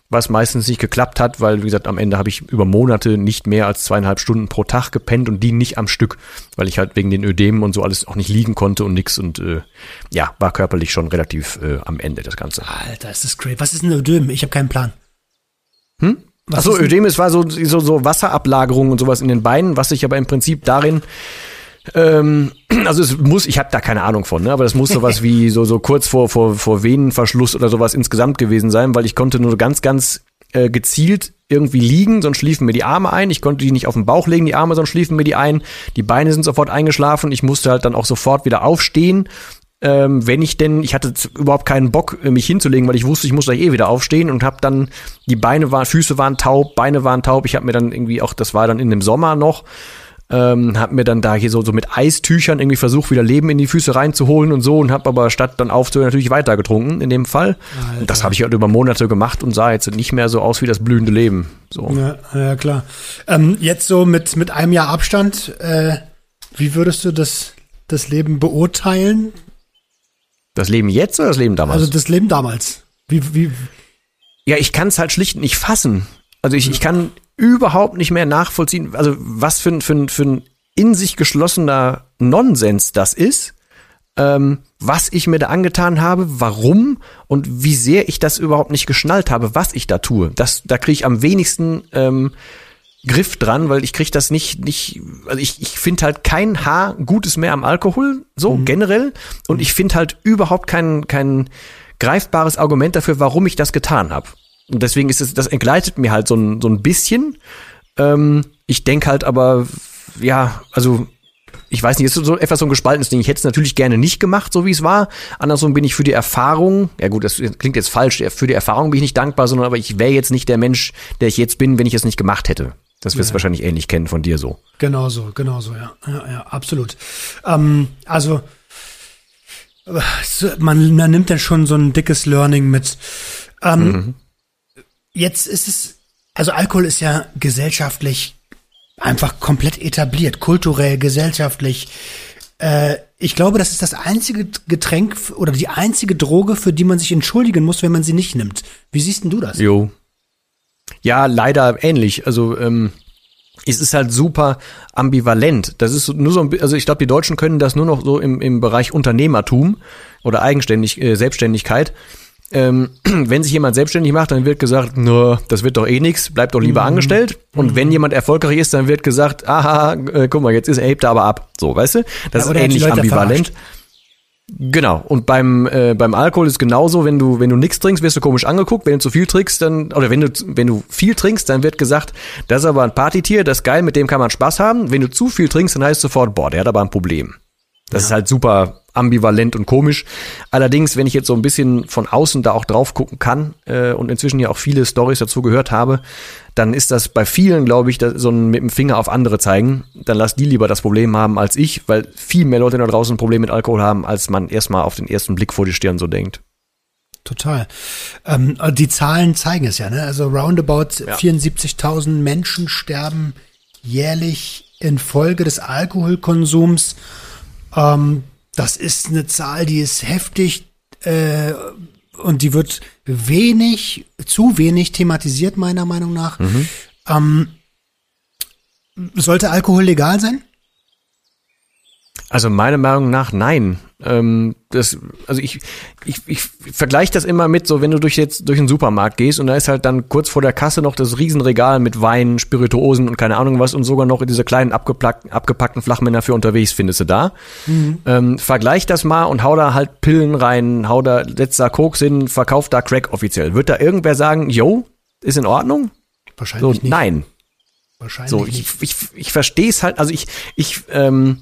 Speaker 2: was meistens nicht geklappt hat, weil, wie gesagt, am Ende habe ich über Monate nicht mehr als zweieinhalb Stunden pro Tag gepennt und die nicht am Stück, weil ich halt wegen den Ödemen und so alles auch nicht liegen konnte und nix und äh, ja, war körperlich schon relativ äh, am Ende das Ganze.
Speaker 1: Alter, ist das great. Was ist ein Ödem? Ich habe keinen Plan.
Speaker 2: Hm? Achso, Ödem ist war so, so, so Wasserablagerung und sowas in den Beinen, was sich aber im Prinzip darin ähm, also es muss, ich habe da keine Ahnung von, ne? aber das muss sowas wie so, so kurz vor, vor, vor Venenverschluss oder sowas insgesamt gewesen sein, weil ich konnte nur ganz, ganz äh, gezielt irgendwie liegen, sonst schliefen mir die Arme ein. Ich konnte die nicht auf den Bauch legen, die Arme, sonst schliefen mir die ein. Die Beine sind sofort eingeschlafen. Ich musste halt dann auch sofort wieder aufstehen. Ähm, wenn ich denn, ich hatte überhaupt keinen Bock, äh, mich hinzulegen, weil ich wusste, ich muss gleich eh wieder aufstehen und habe dann, die Beine waren, Füße waren taub, Beine waren taub. Ich habe mir dann irgendwie auch, das war dann in dem Sommer noch, ähm, hab mir dann da hier so, so mit Eistüchern irgendwie versucht, wieder Leben in die Füße reinzuholen und so und hab aber statt dann aufzuhören natürlich weiter getrunken in dem Fall. Alter. Und das habe ich halt über Monate gemacht und sah jetzt nicht mehr so aus wie das blühende Leben. So.
Speaker 1: Ja, ja klar. Ähm, jetzt so mit, mit einem Jahr Abstand, äh, wie würdest du das, das Leben beurteilen?
Speaker 2: Das Leben jetzt oder das Leben damals?
Speaker 1: Also das Leben damals. Wie, wie?
Speaker 2: Ja, ich kann es halt schlicht nicht fassen. Also ich, ich kann überhaupt nicht mehr nachvollziehen, also was für ein, für ein, für ein in sich geschlossener Nonsens das ist, ähm, was ich mir da angetan habe, warum und wie sehr ich das überhaupt nicht geschnallt habe, was ich da tue. Das, da kriege ich am wenigsten ähm, Griff dran, weil ich kriege das nicht, nicht, also ich, ich finde halt kein Haar Gutes mehr am Alkohol, so mhm. generell. Und ich finde halt überhaupt kein, kein greifbares Argument dafür, warum ich das getan habe. Und deswegen ist es, das entgleitet mir halt so ein, so ein bisschen. Ähm, ich denke halt aber, ja, also ich weiß nicht, ist so etwas so ein gespaltenes Ding. Ich hätte es natürlich gerne nicht gemacht, so wie es war. Andersrum bin ich für die Erfahrung, ja gut, das klingt jetzt falsch, für die Erfahrung bin ich nicht dankbar, sondern aber ich wäre jetzt nicht der Mensch, der ich jetzt bin, wenn ich es nicht gemacht hätte. Das wirst du ja. wahrscheinlich ähnlich kennen von dir so.
Speaker 1: Genau so, genau so, ja. Ja, ja absolut. Ähm, also, man, man nimmt dann schon so ein dickes Learning mit. Ähm, mhm jetzt ist es, also Alkohol ist ja gesellschaftlich einfach komplett etabliert, kulturell, gesellschaftlich. Äh, ich glaube, das ist das einzige Getränk oder die einzige Droge, für die man sich entschuldigen muss, wenn man sie nicht nimmt. Wie siehst denn du das?
Speaker 2: Jo. Ja, leider ähnlich. Also, ähm, es ist halt super ambivalent. Das ist nur so, also ich glaube, die Deutschen können das nur noch so im, im Bereich Unternehmertum oder Eigenständig, äh, Selbstständigkeit ähm, wenn sich jemand selbstständig macht, dann wird gesagt, nur das wird doch eh nix, bleib doch lieber mhm. angestellt. Und mhm. wenn jemand erfolgreich ist, dann wird gesagt, aha, äh, guck mal, jetzt ist er da aber ab. So, weißt du? Das ja, ist ähnlich ambivalent. Genau. Und beim äh, beim Alkohol ist genauso, wenn du wenn du nichts trinkst, wirst du komisch angeguckt. Wenn du zu viel trinkst, dann oder wenn du wenn du viel trinkst, dann wird gesagt, das ist aber ein Partytier, das ist geil, mit dem kann man Spaß haben. Wenn du zu viel trinkst, dann heißt es sofort, boah, der hat aber ein Problem. Das ja. ist halt super ambivalent und komisch. Allerdings, wenn ich jetzt so ein bisschen von außen da auch drauf gucken kann äh, und inzwischen ja auch viele Stories dazu gehört habe, dann ist das bei vielen, glaube ich, so ein mit dem Finger auf andere zeigen. Dann lass die lieber das Problem haben als ich, weil viel mehr Leute da draußen ein Problem mit Alkohol haben, als man erstmal auf den ersten Blick vor die Stirn so denkt.
Speaker 1: Total. Ähm, die Zahlen zeigen es ja, ne? Also roundabout ja. 74.000 Menschen sterben jährlich infolge des Alkoholkonsums. Ähm, das ist eine Zahl, die ist heftig äh, und die wird wenig, zu wenig thematisiert, meiner Meinung nach. Mhm. Ähm, sollte Alkohol legal sein?
Speaker 2: Also meiner Meinung nach nein. Ähm, das, also ich, ich, ich vergleiche das immer mit, so wenn du durch jetzt durch den Supermarkt gehst und da ist halt dann kurz vor der Kasse noch das Riesenregal mit Wein, Spirituosen und keine Ahnung was und sogar noch diese kleinen abgepackten, abgepackten Flachmänner für unterwegs findest du da. Mhm. Ähm, vergleich das mal und hau da halt Pillen rein, hau da, setz da Koks hin, verkauf da Crack offiziell. Wird da irgendwer sagen, yo, ist in Ordnung?
Speaker 1: Wahrscheinlich so, nicht.
Speaker 2: Nein.
Speaker 1: Wahrscheinlich
Speaker 2: so, ich, ich, ich, ich verstehe es halt, also ich, ich, ähm,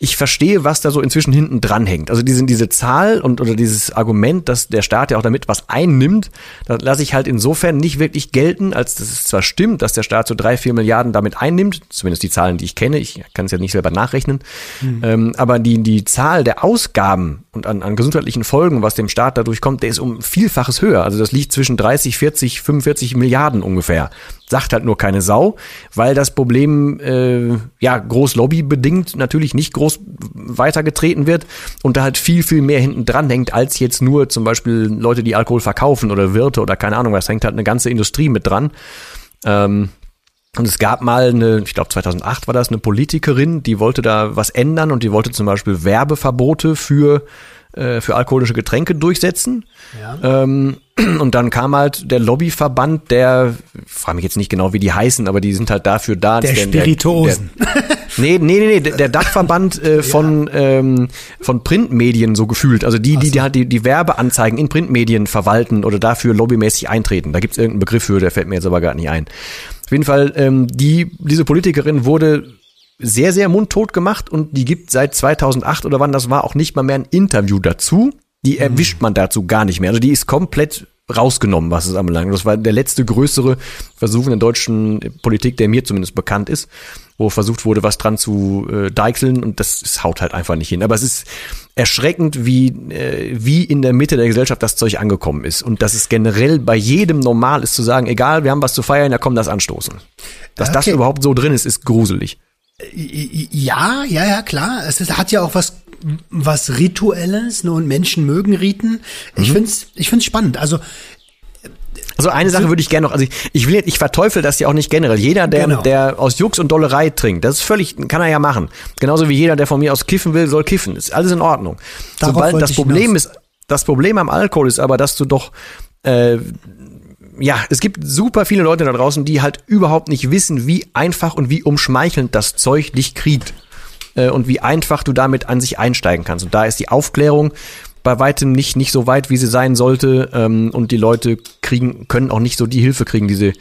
Speaker 2: ich verstehe, was da so inzwischen hinten dran hängt. Also diese, diese Zahl und oder dieses Argument, dass der Staat ja auch damit was einnimmt, da lasse ich halt insofern nicht wirklich gelten, als dass es zwar stimmt, dass der Staat so drei, vier Milliarden damit einnimmt, zumindest die Zahlen, die ich kenne, ich kann es ja nicht selber nachrechnen, mhm. ähm, aber die, die Zahl der Ausgaben und an, an gesundheitlichen Folgen, was dem Staat dadurch kommt, der ist um Vielfaches höher. Also das liegt zwischen 30, 40, 45 Milliarden ungefähr. Sagt halt nur keine Sau, weil das Problem äh, ja groß lobbybedingt natürlich nicht groß weitergetreten wird und da halt viel, viel mehr hinten dran hängt, als jetzt nur zum Beispiel Leute, die Alkohol verkaufen oder Wirte oder keine Ahnung, was hängt halt eine ganze Industrie mit dran. Ähm, und es gab mal eine, ich glaube 2008 war das, eine Politikerin, die wollte da was ändern und die wollte zum Beispiel Werbeverbote für äh, für alkoholische Getränke durchsetzen. Ja. Ähm, und dann kam halt der Lobbyverband, der, ich frage mich jetzt nicht genau, wie die heißen, aber die sind halt dafür da.
Speaker 1: Der Spirituosen. Der,
Speaker 2: der, nee, nee, nee, nee, der Dachverband äh, von, ja. ähm, von Printmedien so gefühlt. Also die, die, die halt die, die Werbeanzeigen in Printmedien verwalten oder dafür lobbymäßig eintreten. Da gibt es irgendeinen Begriff für, der fällt mir jetzt aber gar nicht ein. Auf jeden Fall, ähm, die, diese Politikerin wurde sehr, sehr mundtot gemacht und die gibt seit 2008 oder wann das war auch nicht mal mehr ein Interview dazu. Die mhm. erwischt man dazu gar nicht mehr. Also die ist komplett rausgenommen, was es anbelangt. Das war der letzte größere Versuch in der deutschen Politik, der mir zumindest bekannt ist, wo versucht wurde, was dran zu äh, deichseln und das, das haut halt einfach nicht hin. Aber es ist erschreckend, wie, äh, wie in der Mitte der Gesellschaft das Zeug angekommen ist und dass es generell bei jedem normal ist zu sagen, egal, wir haben was zu feiern, ja komm, das anstoßen. Dass okay. das überhaupt so drin ist, ist gruselig.
Speaker 1: Ja, ja, ja, klar. Es ist, hat ja auch was, was Rituelles, ne, und Menschen mögen Riten. Ich mhm. find's, ich find's spannend. Also,
Speaker 2: also eine Sache würde ich gerne noch, also ich, ich will, ich verteufel das ja auch nicht generell. Jeder, der, genau. der aus Jux und Dollerei trinkt, das ist völlig, kann er ja machen. Genauso wie jeder, der von mir aus kiffen will, soll kiffen. Ist alles in Ordnung. Darauf Sobald das Problem ist, das Problem am Alkohol ist aber, dass du doch äh, ja, es gibt super viele Leute da draußen, die halt überhaupt nicht wissen, wie einfach und wie umschmeichelnd das Zeug dich kriegt äh, und wie einfach du damit an sich einsteigen kannst. Und da ist die Aufklärung bei weitem nicht nicht so weit, wie sie sein sollte. Ähm, und die Leute kriegen können auch nicht so die Hilfe kriegen, die sie,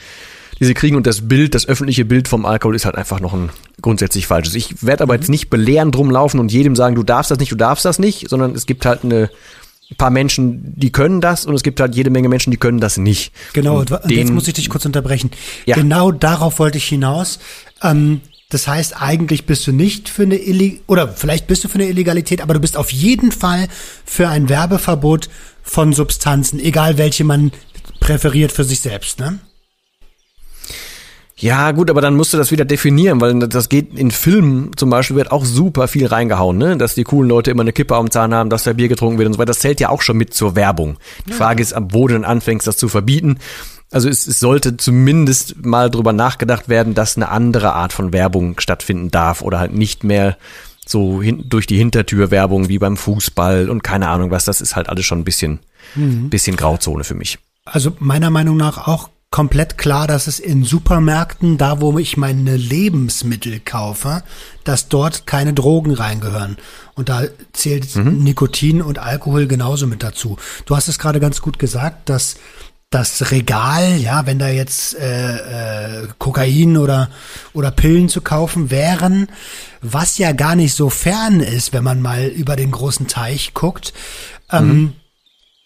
Speaker 2: die sie kriegen. Und das Bild, das öffentliche Bild vom Alkohol ist halt einfach noch ein grundsätzlich falsches. Ich werde aber jetzt nicht belehren drum laufen und jedem sagen, du darfst das nicht, du darfst das nicht, sondern es gibt halt eine ein paar Menschen, die können das und es gibt halt jede Menge Menschen, die können das nicht.
Speaker 1: Genau, und, und jetzt muss ich dich kurz unterbrechen. Ja. Genau darauf wollte ich hinaus. Ähm, das heißt, eigentlich bist du nicht für eine Illeg oder vielleicht bist du für eine Illegalität, aber du bist auf jeden Fall für ein Werbeverbot von Substanzen, egal welche man präferiert für sich selbst, ne?
Speaker 2: Ja, gut, aber dann musst du das wieder definieren, weil das geht in Filmen zum Beispiel wird auch super viel reingehauen, ne? Dass die coolen Leute immer eine Kippe am Zahn haben, dass da Bier getrunken wird und so weiter. Das zählt ja auch schon mit zur Werbung. Die Frage ist, ab wo du dann anfängst, das zu verbieten. Also es, es sollte zumindest mal drüber nachgedacht werden, dass eine andere Art von Werbung stattfinden darf oder halt nicht mehr so hin, durch die Hintertür Werbung wie beim Fußball und keine Ahnung was. Das ist halt alles schon ein bisschen, mhm. bisschen Grauzone für mich.
Speaker 1: Also meiner Meinung nach auch komplett klar, dass es in Supermärkten, da wo ich meine Lebensmittel kaufe, dass dort keine Drogen reingehören. Und da zählt mhm. Nikotin und Alkohol genauso mit dazu. Du hast es gerade ganz gut gesagt, dass das Regal, ja, wenn da jetzt äh, äh, Kokain oder oder Pillen zu kaufen wären, was ja gar nicht so fern ist, wenn man mal über den großen Teich guckt. Ähm, mhm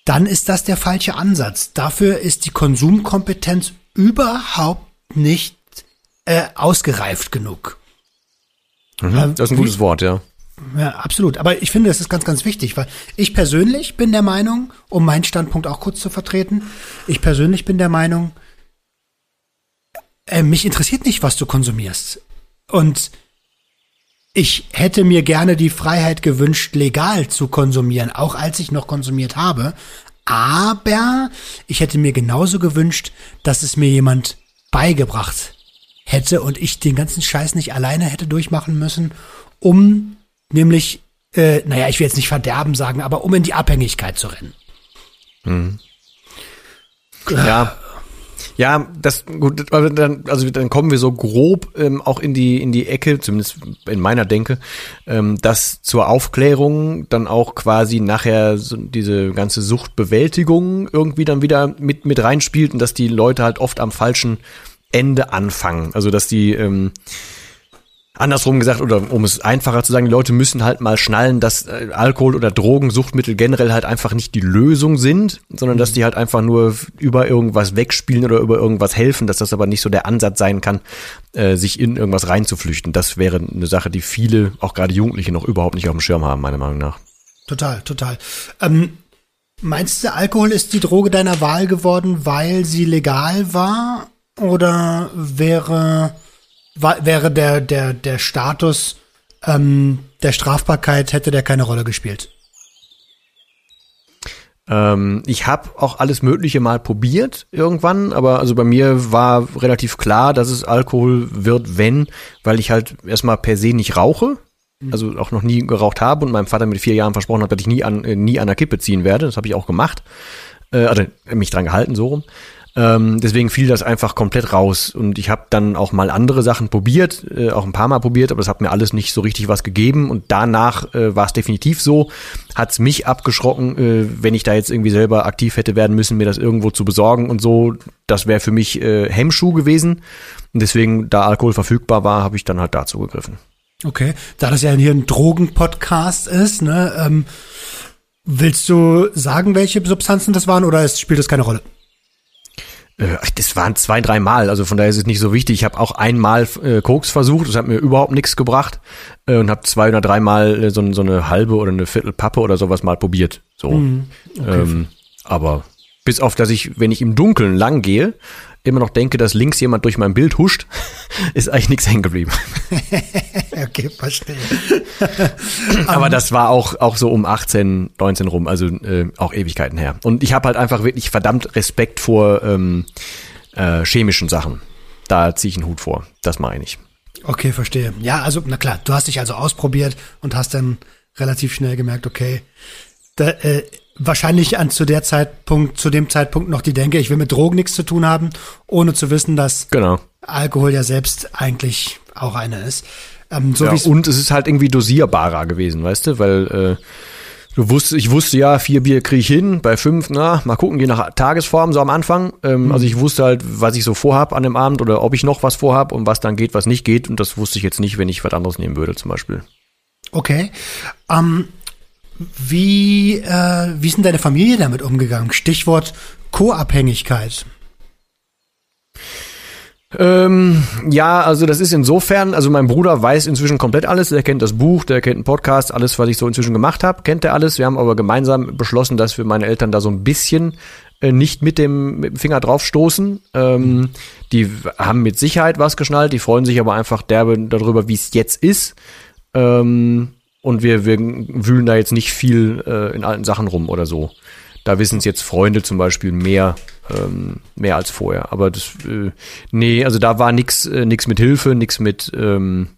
Speaker 1: dann ist das der falsche Ansatz. Dafür ist die Konsumkompetenz überhaupt nicht äh, ausgereift genug.
Speaker 2: Mhm, äh, das ist ein gutes Wort, ja.
Speaker 1: Ja, absolut. Aber ich finde, das ist ganz, ganz wichtig, weil ich persönlich bin der Meinung, um meinen Standpunkt auch kurz zu vertreten, ich persönlich bin der Meinung, äh, mich interessiert nicht, was du konsumierst. Und ich hätte mir gerne die Freiheit gewünscht, legal zu konsumieren, auch als ich noch konsumiert habe. Aber ich hätte mir genauso gewünscht, dass es mir jemand beigebracht hätte und ich den ganzen Scheiß nicht alleine hätte durchmachen müssen, um nämlich, äh, naja, ich will jetzt nicht verderben sagen, aber um in die Abhängigkeit zu rennen.
Speaker 2: Hm. Ja, ja, das gut, dann, also dann kommen wir so grob ähm, auch in die in die Ecke, zumindest in meiner Denke, ähm, dass zur Aufklärung dann auch quasi nachher so diese ganze Suchtbewältigung irgendwie dann wieder mit mit reinspielt und dass die Leute halt oft am falschen Ende anfangen. Also dass die ähm, andersrum gesagt, oder um es einfacher zu sagen, die Leute müssen halt mal schnallen, dass äh, Alkohol oder Drogensuchtmittel generell halt einfach nicht die Lösung sind, sondern dass die halt einfach nur über irgendwas wegspielen oder über irgendwas helfen, dass das aber nicht so der Ansatz sein kann, äh, sich in irgendwas reinzuflüchten. Das wäre eine Sache, die viele, auch gerade Jugendliche, noch überhaupt nicht auf dem Schirm haben, meiner Meinung nach.
Speaker 1: Total, total. Ähm, meinst du, Alkohol ist die Droge deiner Wahl geworden, weil sie legal war? Oder wäre wäre der, der, der Status ähm, der Strafbarkeit, hätte der keine Rolle gespielt?
Speaker 2: Ähm, ich habe auch alles Mögliche mal probiert irgendwann, aber also bei mir war relativ klar, dass es Alkohol wird, wenn, weil ich halt erstmal per se nicht rauche. Mhm. Also auch noch nie geraucht habe und meinem Vater mit vier Jahren versprochen hat, dass ich nie an, äh, nie an der Kippe ziehen werde. Das habe ich auch gemacht. Äh, also mich dran gehalten, so rum. Ähm, deswegen fiel das einfach komplett raus. Und ich habe dann auch mal andere Sachen probiert, äh, auch ein paar Mal probiert, aber das hat mir alles nicht so richtig was gegeben. Und danach äh, war es definitiv so, hat's mich abgeschrocken, äh, wenn ich da jetzt irgendwie selber aktiv hätte werden müssen, mir das irgendwo zu besorgen und so. Das wäre für mich äh, Hemmschuh gewesen. Und deswegen, da Alkohol verfügbar war, habe ich dann halt dazu gegriffen.
Speaker 1: Okay, da das ja hier ein Drogenpodcast ist, ne, ähm, willst du sagen, welche Substanzen das waren oder spielt das keine Rolle?
Speaker 2: Äh, das waren zwei, drei Mal, also von daher ist es nicht so wichtig. Ich habe auch einmal äh, Koks versucht, das hat mir überhaupt nichts gebracht äh, und habe zwei oder dreimal äh, so, so eine halbe oder eine Viertel Pappe oder sowas mal probiert. So, mhm. okay. ähm, aber bis auf, dass ich, wenn ich im Dunkeln lang gehe, immer noch denke, dass links jemand durch mein Bild huscht, ist eigentlich nichts hängen geblieben.
Speaker 1: okay, verstehe.
Speaker 2: Aber das war auch, auch so um 18, 19 rum, also äh, auch Ewigkeiten her. Und ich habe halt einfach wirklich verdammt Respekt vor ähm, äh, chemischen Sachen. Da ziehe ich einen Hut vor. Das meine ich.
Speaker 1: Okay, verstehe. Ja, also, na klar, du hast dich also ausprobiert und hast dann relativ schnell gemerkt, okay, da, äh, wahrscheinlich an zu der Zeitpunkt, zu dem Zeitpunkt noch die Denke, ich will mit Drogen nichts zu tun haben, ohne zu wissen, dass
Speaker 2: genau.
Speaker 1: Alkohol ja selbst eigentlich auch eine ist.
Speaker 2: Ähm, so ja, und es ist halt irgendwie dosierbarer gewesen, weißt du, weil äh, du wusstest, ich wusste ja, vier Bier kriege ich hin, bei fünf, na, mal gucken, je nach Tagesform, so am Anfang. Ähm, mhm. Also ich wusste halt, was ich so vorhab an dem Abend oder ob ich noch was vorhab und was dann geht, was nicht geht. Und das wusste ich jetzt nicht, wenn ich was anderes nehmen würde, zum Beispiel.
Speaker 1: Okay. Ähm, wie, äh, wie ist denn deine Familie damit umgegangen? Stichwort Co-Abhängigkeit.
Speaker 2: Ähm, ja, also das ist insofern, also mein Bruder weiß inzwischen komplett alles, der kennt das Buch, der kennt einen Podcast, alles, was ich so inzwischen gemacht habe, kennt er alles. Wir haben aber gemeinsam beschlossen, dass wir meine Eltern da so ein bisschen äh, nicht mit dem, mit dem Finger drauf stoßen. Ähm, die haben mit Sicherheit was geschnallt, die freuen sich aber einfach derbe darüber, wie es jetzt ist. Ähm, und wir, wir wühlen da jetzt nicht viel äh, in alten Sachen rum oder so. Da wissen es jetzt Freunde zum Beispiel mehr, ähm, mehr als vorher. Aber das, äh, nee, also da war nix, äh, nix mit Hilfe, nix mit ähm,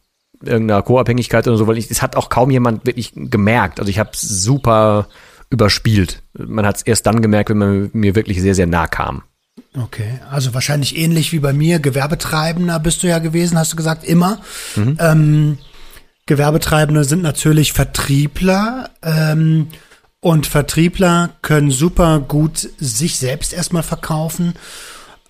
Speaker 2: irgendeiner Co-Abhängigkeit oder so, weil ich, es hat auch kaum jemand wirklich gemerkt. Also ich habe super überspielt. Man hat es erst dann gemerkt, wenn man mir wirklich sehr, sehr nah kam.
Speaker 1: Okay, also wahrscheinlich ähnlich wie bei mir, Gewerbetreibender bist du ja gewesen, hast du gesagt, immer. Mhm. Ähm, Gewerbetreibende sind natürlich Vertriebler ähm, und Vertriebler können super gut sich selbst erstmal verkaufen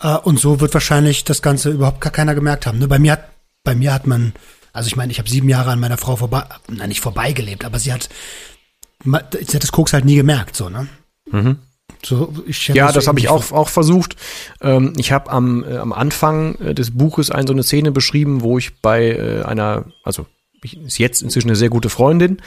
Speaker 1: äh, und so wird wahrscheinlich das Ganze überhaupt gar keiner gemerkt haben. Ne? Bei mir hat bei mir hat man, also ich meine, ich habe sieben Jahre an meiner Frau vorbei, nein, nicht vorbeigelebt, aber sie hat, sie hat das Koks halt nie gemerkt, so ne.
Speaker 2: Mhm. So, ja, das, das habe ich auch, auch versucht. Ähm, ich habe am, äh, am Anfang äh, des Buches eine so eine Szene beschrieben, wo ich bei äh, einer, also ist jetzt inzwischen eine sehr gute Freundin,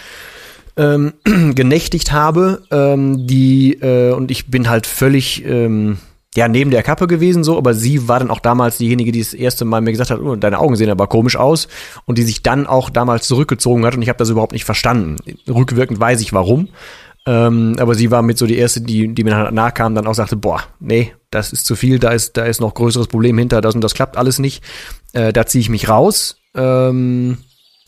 Speaker 2: ähm, genächtigt habe, ähm, die, äh, und ich bin halt völlig, ähm, ja, neben der Kappe gewesen so, aber sie war dann auch damals diejenige, die das erste Mal mir gesagt hat, oh, deine Augen sehen aber komisch aus und die sich dann auch damals zurückgezogen hat und ich habe das überhaupt nicht verstanden. Rückwirkend weiß ich warum. Ähm, aber sie war mit so die erste, die, die mir dann nachkam, dann auch sagte, boah, nee, das ist zu viel, da ist, da ist noch größeres Problem hinter, das und das klappt alles nicht. Äh, da ziehe ich mich raus. Ähm,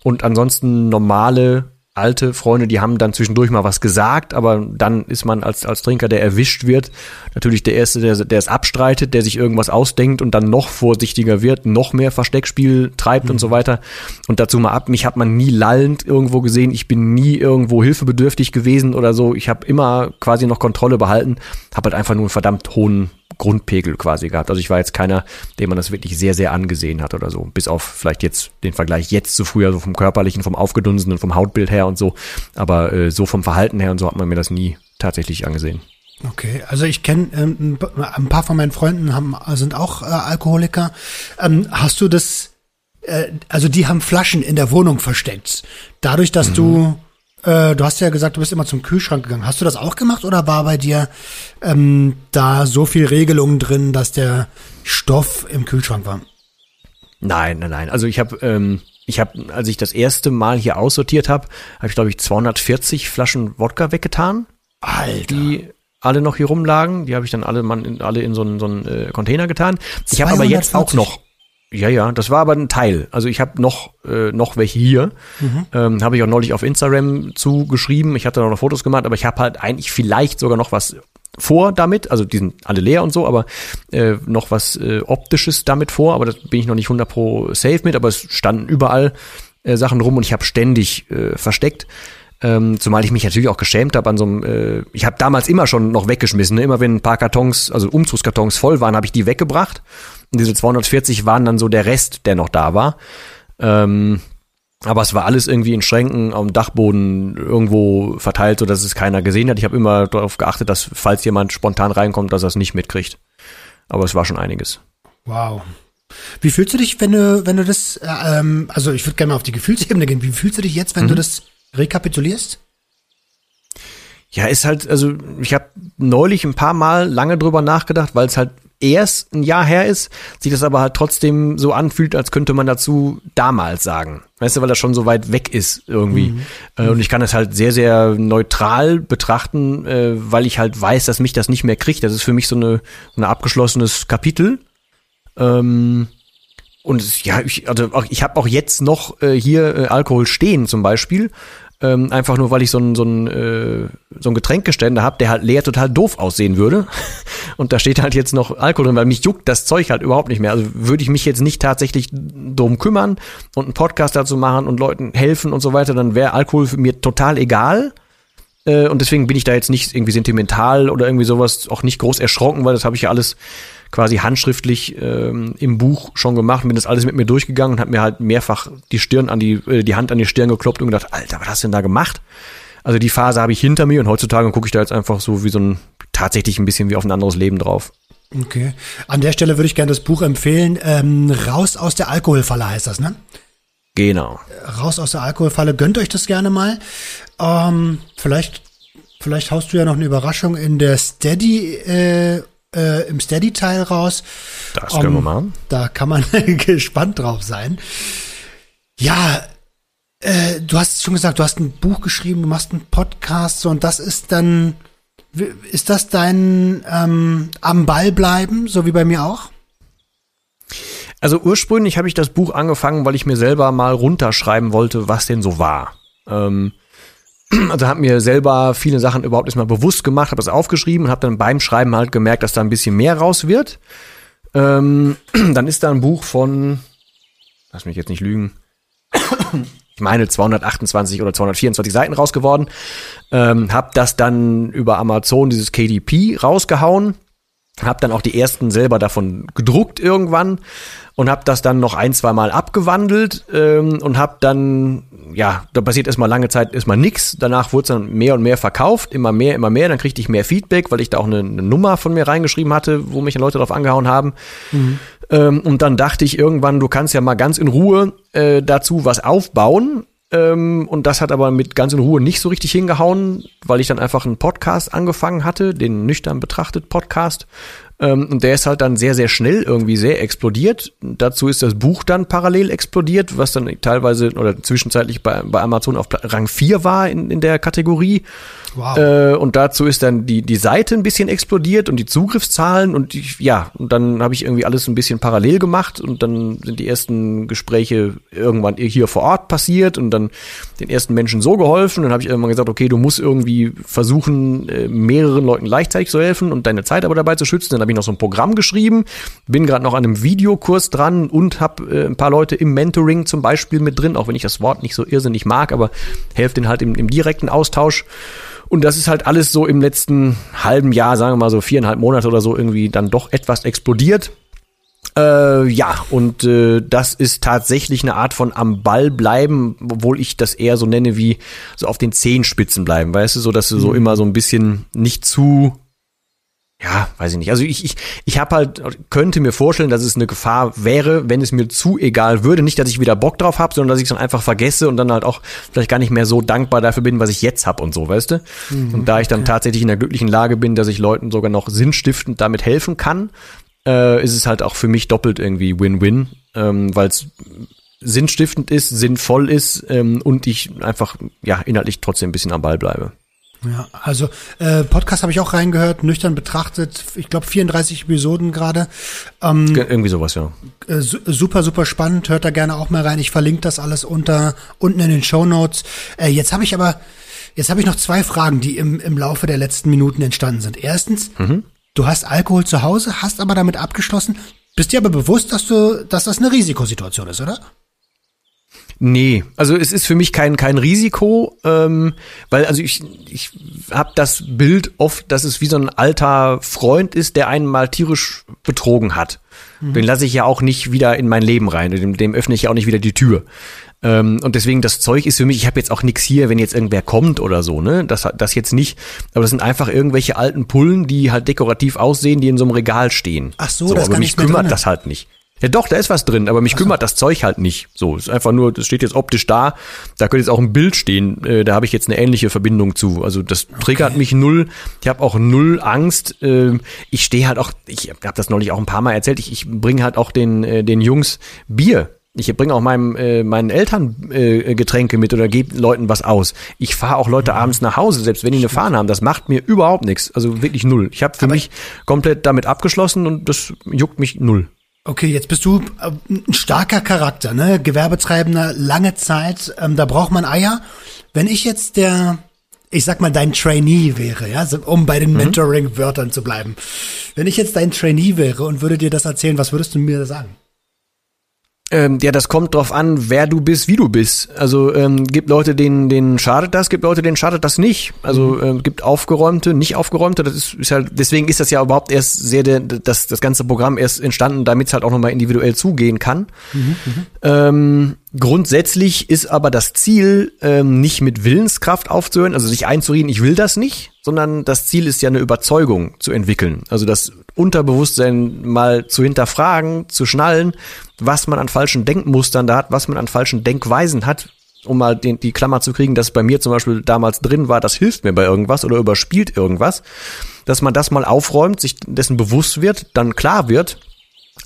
Speaker 2: und ansonsten normale alte Freunde, die haben dann zwischendurch mal was gesagt, aber dann ist man als, als Trinker, der erwischt wird, natürlich der Erste, der, der es abstreitet, der sich irgendwas ausdenkt und dann noch vorsichtiger wird, noch mehr Versteckspiel treibt mhm. und so weiter. Und dazu mal ab, mich hat man nie lallend irgendwo gesehen, ich bin nie irgendwo hilfebedürftig gewesen oder so. Ich habe immer quasi noch Kontrolle behalten, habe halt einfach nur einen verdammt hohen Grundpegel quasi gehabt. Also ich war jetzt keiner, dem man das wirklich sehr, sehr angesehen hat oder so. Bis auf vielleicht jetzt den Vergleich jetzt zu früher, so vom körperlichen, vom Aufgedunsenen, vom Hautbild her und so. Aber äh, so vom Verhalten her und so hat man mir das nie tatsächlich angesehen.
Speaker 1: Okay, also ich kenne ähm, ein paar von meinen Freunden haben, sind auch äh, Alkoholiker. Ähm, hast du das, äh, also die haben Flaschen in der Wohnung versteckt. Dadurch, dass mhm. du, äh, du hast ja gesagt, du bist immer zum Kühlschrank gegangen. Hast du das auch gemacht oder war bei dir ähm, da so viel Regelung drin, dass der Stoff im Kühlschrank war?
Speaker 2: Nein, nein, nein. Also ich habe, ähm, ich habe, als ich das erste Mal hier aussortiert habe, habe ich glaube ich 240 Flaschen Wodka weggetan.
Speaker 1: Alter.
Speaker 2: Die alle noch hier rumlagen. Die habe ich dann alle, man, alle in so einen, so einen äh, Container getan. Ich habe aber jetzt auch noch. Ja, ja, das war aber ein Teil. Also ich habe noch äh, noch welche hier. Mhm. Ähm, habe ich auch neulich auf Instagram zugeschrieben. Ich hatte noch Fotos gemacht, aber ich habe halt eigentlich vielleicht sogar noch was vor damit. Also die sind alle leer und so, aber äh, noch was äh, optisches damit vor. Aber das bin ich noch nicht 100 pro safe mit. Aber es standen überall äh, Sachen rum und ich habe ständig äh, versteckt. Ähm, zumal ich mich natürlich auch geschämt habe an so einem, äh, ich habe damals immer schon noch weggeschmissen, ne? immer wenn ein paar Kartons, also Umzugskartons voll waren, habe ich die weggebracht. Und diese 240 waren dann so der Rest, der noch da war. Ähm, aber es war alles irgendwie in Schränken am Dachboden irgendwo verteilt, so dass es keiner gesehen hat. Ich habe immer darauf geachtet, dass falls jemand spontan reinkommt, dass er es nicht mitkriegt. Aber es war schon einiges.
Speaker 1: Wow. Wie fühlst du dich, wenn du, wenn du das, äh, ähm, also ich würde gerne mal auf die Gefühlsebene gehen. Wie fühlst du dich jetzt, wenn mhm. du das rekapitulierst?
Speaker 2: Ja, ist halt, also ich habe neulich ein paar Mal lange drüber nachgedacht, weil es halt erst ein Jahr her ist, sich das aber halt trotzdem so anfühlt, als könnte man dazu damals sagen. Weißt du, weil das schon so weit weg ist irgendwie. Mhm. Äh, und ich kann das halt sehr, sehr neutral betrachten, äh, weil ich halt weiß, dass mich das nicht mehr kriegt. Das ist für mich so eine, so ein abgeschlossenes Kapitel. Ähm, und ja, ich, also auch, ich habe auch jetzt noch äh, hier äh, Alkohol stehen zum Beispiel. Ähm, einfach nur, weil ich so ein, so ein, äh, so ein Getränkgeständer habe, der halt leer total doof aussehen würde. Und da steht halt jetzt noch Alkohol drin, weil mich juckt das Zeug halt überhaupt nicht mehr. Also würde ich mich jetzt nicht tatsächlich drum kümmern und einen Podcast dazu machen und Leuten helfen und so weiter, dann wäre Alkohol für mir total egal. Äh, und deswegen bin ich da jetzt nicht irgendwie sentimental oder irgendwie sowas auch nicht groß erschrocken, weil das habe ich ja alles quasi handschriftlich ähm, im Buch schon gemacht und bin das alles mit mir durchgegangen und habe mir halt mehrfach die Stirn an die, äh, die Hand an die Stirn gekloppt und gedacht, Alter, was hast du denn da gemacht? Also die Phase habe ich hinter mir und heutzutage gucke ich da jetzt einfach so wie so ein, tatsächlich ein bisschen wie auf ein anderes Leben drauf.
Speaker 1: Okay. An der Stelle würde ich gerne das Buch empfehlen. Ähm, Raus aus der Alkoholfalle heißt das, ne?
Speaker 2: Genau.
Speaker 1: Raus aus der Alkoholfalle. Gönnt euch das gerne mal. Ähm, vielleicht, vielleicht haust du ja noch eine Überraschung in der Steady äh, äh, im Steady-Teil raus.
Speaker 2: Das können um, wir machen.
Speaker 1: Da kann man gespannt drauf sein. Ja, äh, du hast schon gesagt, du hast ein Buch geschrieben, du machst einen Podcast so, und das ist dann, ist das dein ähm, am Ball bleiben, so wie bei mir auch?
Speaker 2: Also ursprünglich habe ich das Buch angefangen, weil ich mir selber mal runterschreiben wollte, was denn so war. Ähm, also habe mir selber viele Sachen überhaupt erstmal bewusst gemacht, habe das aufgeschrieben und habe dann beim Schreiben halt gemerkt, dass da ein bisschen mehr raus wird. Ähm, dann ist da ein Buch von, lass mich jetzt nicht lügen, ich meine 228 oder 224 Seiten rausgeworden. Ähm, hab das dann über Amazon dieses KDP rausgehauen hab dann auch die ersten selber davon gedruckt irgendwann und hab das dann noch ein, zwei Mal abgewandelt ähm, und hab dann, ja, da passiert erstmal lange Zeit erstmal nix. Danach wurde es dann mehr und mehr verkauft, immer mehr, immer mehr. Dann kriegte ich mehr Feedback, weil ich da auch eine, eine Nummer von mir reingeschrieben hatte, wo mich Leute drauf angehauen haben. Mhm. Ähm, und dann dachte ich irgendwann, du kannst ja mal ganz in Ruhe äh, dazu was aufbauen. Ähm, und das hat aber mit ganz in Ruhe nicht so richtig hingehauen, weil ich dann einfach einen Podcast angefangen hatte, den nüchtern betrachtet Podcast. Ähm, und der ist halt dann sehr, sehr schnell irgendwie sehr explodiert. Dazu ist das Buch dann parallel explodiert, was dann teilweise oder zwischenzeitlich bei, bei Amazon auf Rang 4 war in, in der Kategorie. Wow. Äh, und dazu ist dann die, die Seite ein bisschen explodiert und die Zugriffszahlen und die, ja, und dann habe ich irgendwie alles ein bisschen parallel gemacht und dann sind die ersten Gespräche irgendwann hier vor Ort passiert und dann den ersten Menschen so geholfen. Dann habe ich irgendwann gesagt, okay, du musst irgendwie versuchen, äh, mehreren Leuten gleichzeitig zu helfen und deine Zeit aber dabei zu schützen. Dann habe ich noch so ein Programm geschrieben, bin gerade noch an einem Videokurs dran und habe äh, ein paar Leute im Mentoring zum Beispiel mit drin, auch wenn ich das Wort nicht so irrsinnig mag, aber helfe denen halt im, im direkten Austausch. Und das ist halt alles so im letzten halben Jahr, sagen wir mal so viereinhalb Monate oder so, irgendwie dann doch etwas explodiert. Äh, ja, und äh, das ist tatsächlich eine Art von am Ball bleiben, obwohl ich das eher so nenne wie so auf den Zehenspitzen bleiben, weißt du, so dass du so immer so ein bisschen nicht zu ja, weiß ich nicht. Also ich, ich, ich habe halt, könnte mir vorstellen, dass es eine Gefahr wäre, wenn es mir zu egal würde. Nicht, dass ich wieder Bock drauf habe, sondern dass ich es dann einfach vergesse und dann halt auch vielleicht gar nicht mehr so dankbar dafür bin, was ich jetzt hab und so, weißt du? Mhm, und da ich dann okay. tatsächlich in der glücklichen Lage bin, dass ich Leuten sogar noch sinnstiftend damit helfen kann, äh, ist es halt auch für mich doppelt irgendwie Win-Win, ähm, weil es sinnstiftend ist, sinnvoll ist ähm, und ich einfach ja inhaltlich trotzdem ein bisschen am Ball bleibe.
Speaker 1: Ja, also äh, Podcast habe ich auch reingehört, nüchtern betrachtet, ich glaube 34 Episoden gerade.
Speaker 2: Ähm, Irgendwie sowas, ja.
Speaker 1: Äh, super, super spannend, hört da gerne auch mal rein. Ich verlinke das alles unter unten in den Show Notes. Äh, jetzt habe ich aber, jetzt habe ich noch zwei Fragen, die im, im Laufe der letzten Minuten entstanden sind. Erstens, mhm. du hast Alkohol zu Hause, hast aber damit abgeschlossen, bist dir aber bewusst, dass du, dass das eine Risikosituation ist, oder?
Speaker 2: Nee, also es ist für mich kein kein Risiko, ähm, weil also ich ich habe das Bild oft, dass es wie so ein alter Freund ist, der einen mal tierisch betrogen hat. Mhm. Den lasse ich ja auch nicht wieder in mein Leben rein, dem, dem öffne ich ja auch nicht wieder die Tür. Ähm, und deswegen das Zeug ist für mich, ich habe jetzt auch nichts hier, wenn jetzt irgendwer kommt oder so, ne? Das, das jetzt nicht. Aber das sind einfach irgendwelche alten Pullen, die halt dekorativ aussehen, die in so einem Regal stehen.
Speaker 1: Ach so, so das
Speaker 2: aber mich kümmert das halt nicht. Ja doch, da ist was drin, aber mich so. kümmert das Zeug halt nicht. So, ist einfach nur, das steht jetzt optisch da. Da könnte jetzt auch ein Bild stehen. Äh, da habe ich jetzt eine ähnliche Verbindung zu. Also das triggert okay. mich null. Ich habe auch null Angst. Äh, ich stehe halt auch, ich habe das neulich auch ein paar Mal erzählt. Ich, ich bringe halt auch den äh, den Jungs Bier. Ich bringe auch meinem, äh, meinen Eltern äh, Getränke mit oder gebe Leuten was aus. Ich fahre auch Leute mhm. abends nach Hause, selbst wenn die eine Fahne haben. Das macht mir überhaupt nichts. Also wirklich null. Ich habe für aber mich komplett damit abgeschlossen und das juckt mich null.
Speaker 1: Okay, jetzt bist du äh, ein starker Charakter, ne? Gewerbetreibender, lange Zeit, ähm, da braucht man Eier. Wenn ich jetzt der, ich sag mal, dein Trainee wäre, ja, um bei den mhm. Mentoring-Wörtern zu bleiben. Wenn ich jetzt dein Trainee wäre und würde dir das erzählen, was würdest du mir sagen?
Speaker 2: Ähm, ja, das kommt drauf an, wer du bist, wie du bist. Also ähm, gibt Leute, denen, denen schadet das, gibt Leute, denen schadet das nicht. Also mhm. ähm, gibt aufgeräumte, nicht aufgeräumte. Das ist, ist halt, deswegen ist das ja überhaupt erst sehr der, das, das ganze Programm erst entstanden, damit es halt auch nochmal individuell zugehen kann. Mhm, mhm, ähm, grundsätzlich ist aber das Ziel, ähm, nicht mit Willenskraft aufzuhören, also sich einzureden, ich will das nicht, sondern das Ziel ist ja eine Überzeugung zu entwickeln. Also das Unterbewusstsein mal zu hinterfragen, zu schnallen, was man an falschen Denkmustern da hat, was man an falschen Denkweisen hat, um mal den, die Klammer zu kriegen, dass bei mir zum Beispiel damals drin war, das hilft mir bei irgendwas oder überspielt irgendwas, dass man das mal aufräumt, sich dessen bewusst wird, dann klar wird,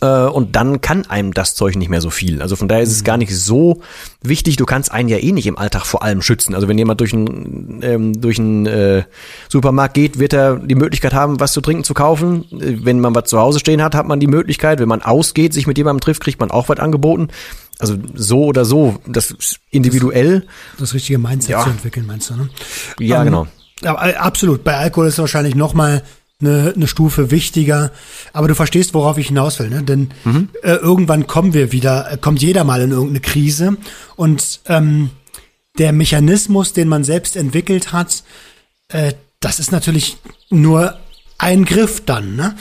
Speaker 2: und dann kann einem das Zeug nicht mehr so viel. Also von daher ist es gar nicht so wichtig. Du kannst einen ja eh nicht im Alltag vor allem schützen. Also wenn jemand durch einen ähm, durch einen äh, Supermarkt geht, wird er die Möglichkeit haben, was zu trinken zu kaufen. Äh, wenn man was zu Hause stehen hat, hat man die Möglichkeit. Wenn man ausgeht, sich mit jemandem trifft, kriegt man auch was angeboten. Also so oder so, das individuell.
Speaker 1: Das, das richtige Mindset ja. zu entwickeln, meinst du, ne?
Speaker 2: Ja, um, genau.
Speaker 1: Ja, absolut. Bei Alkohol ist es wahrscheinlich noch mal eine, eine Stufe wichtiger. Aber du verstehst, worauf ich hinaus will, ne? Denn mhm. äh, irgendwann kommen wir wieder, äh, kommt jeder mal in irgendeine Krise und ähm, der Mechanismus, den man selbst entwickelt hat, äh, das ist natürlich nur ein Griff dann, ne?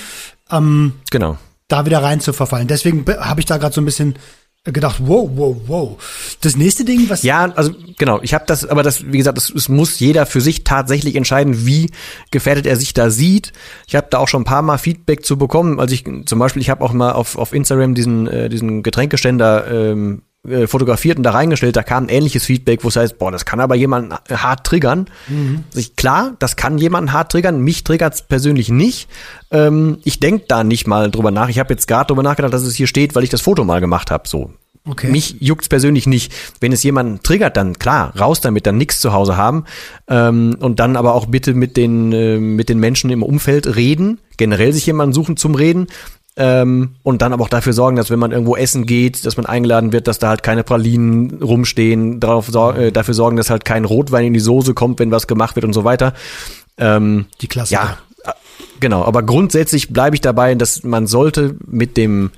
Speaker 1: Ähm,
Speaker 2: genau.
Speaker 1: Da wieder rein zu verfallen. Deswegen habe ich da gerade so ein bisschen gedacht, wow, wow, wow. Das nächste Ding, was
Speaker 2: ja, also genau, ich habe das, aber das, wie gesagt, es, muss jeder für sich tatsächlich entscheiden, wie gefährdet er sich da sieht. Ich habe da auch schon ein paar Mal Feedback zu bekommen. Also ich zum Beispiel, ich habe auch mal auf auf Instagram diesen äh, diesen Getränkeständer ähm, äh, fotografiert und da reingestellt, da kam ein ähnliches Feedback, wo es heißt, boah, das kann aber jemanden hart triggern. Mhm. Ich, klar, das kann jemanden hart triggern, mich triggert's persönlich nicht. Ähm, ich denk da nicht mal drüber nach. Ich habe jetzt gerade drüber nachgedacht, dass es hier steht, weil ich das Foto mal gemacht habe. So. Okay. Mich juckt's persönlich nicht. Wenn es jemanden triggert, dann klar, raus damit, dann nichts zu Hause haben. Ähm, und dann aber auch bitte mit den, äh, mit den Menschen im Umfeld reden, generell sich jemanden suchen zum Reden. Ähm, und dann aber auch dafür sorgen, dass wenn man irgendwo essen geht, dass man eingeladen wird, dass da halt keine Pralinen rumstehen, darauf, sor äh, dafür sorgen, dass halt kein Rotwein in die Soße kommt, wenn was gemacht wird und so weiter.
Speaker 1: Ähm, die Klasse.
Speaker 2: Ja, äh, genau. Aber grundsätzlich bleibe ich dabei, dass man sollte mit dem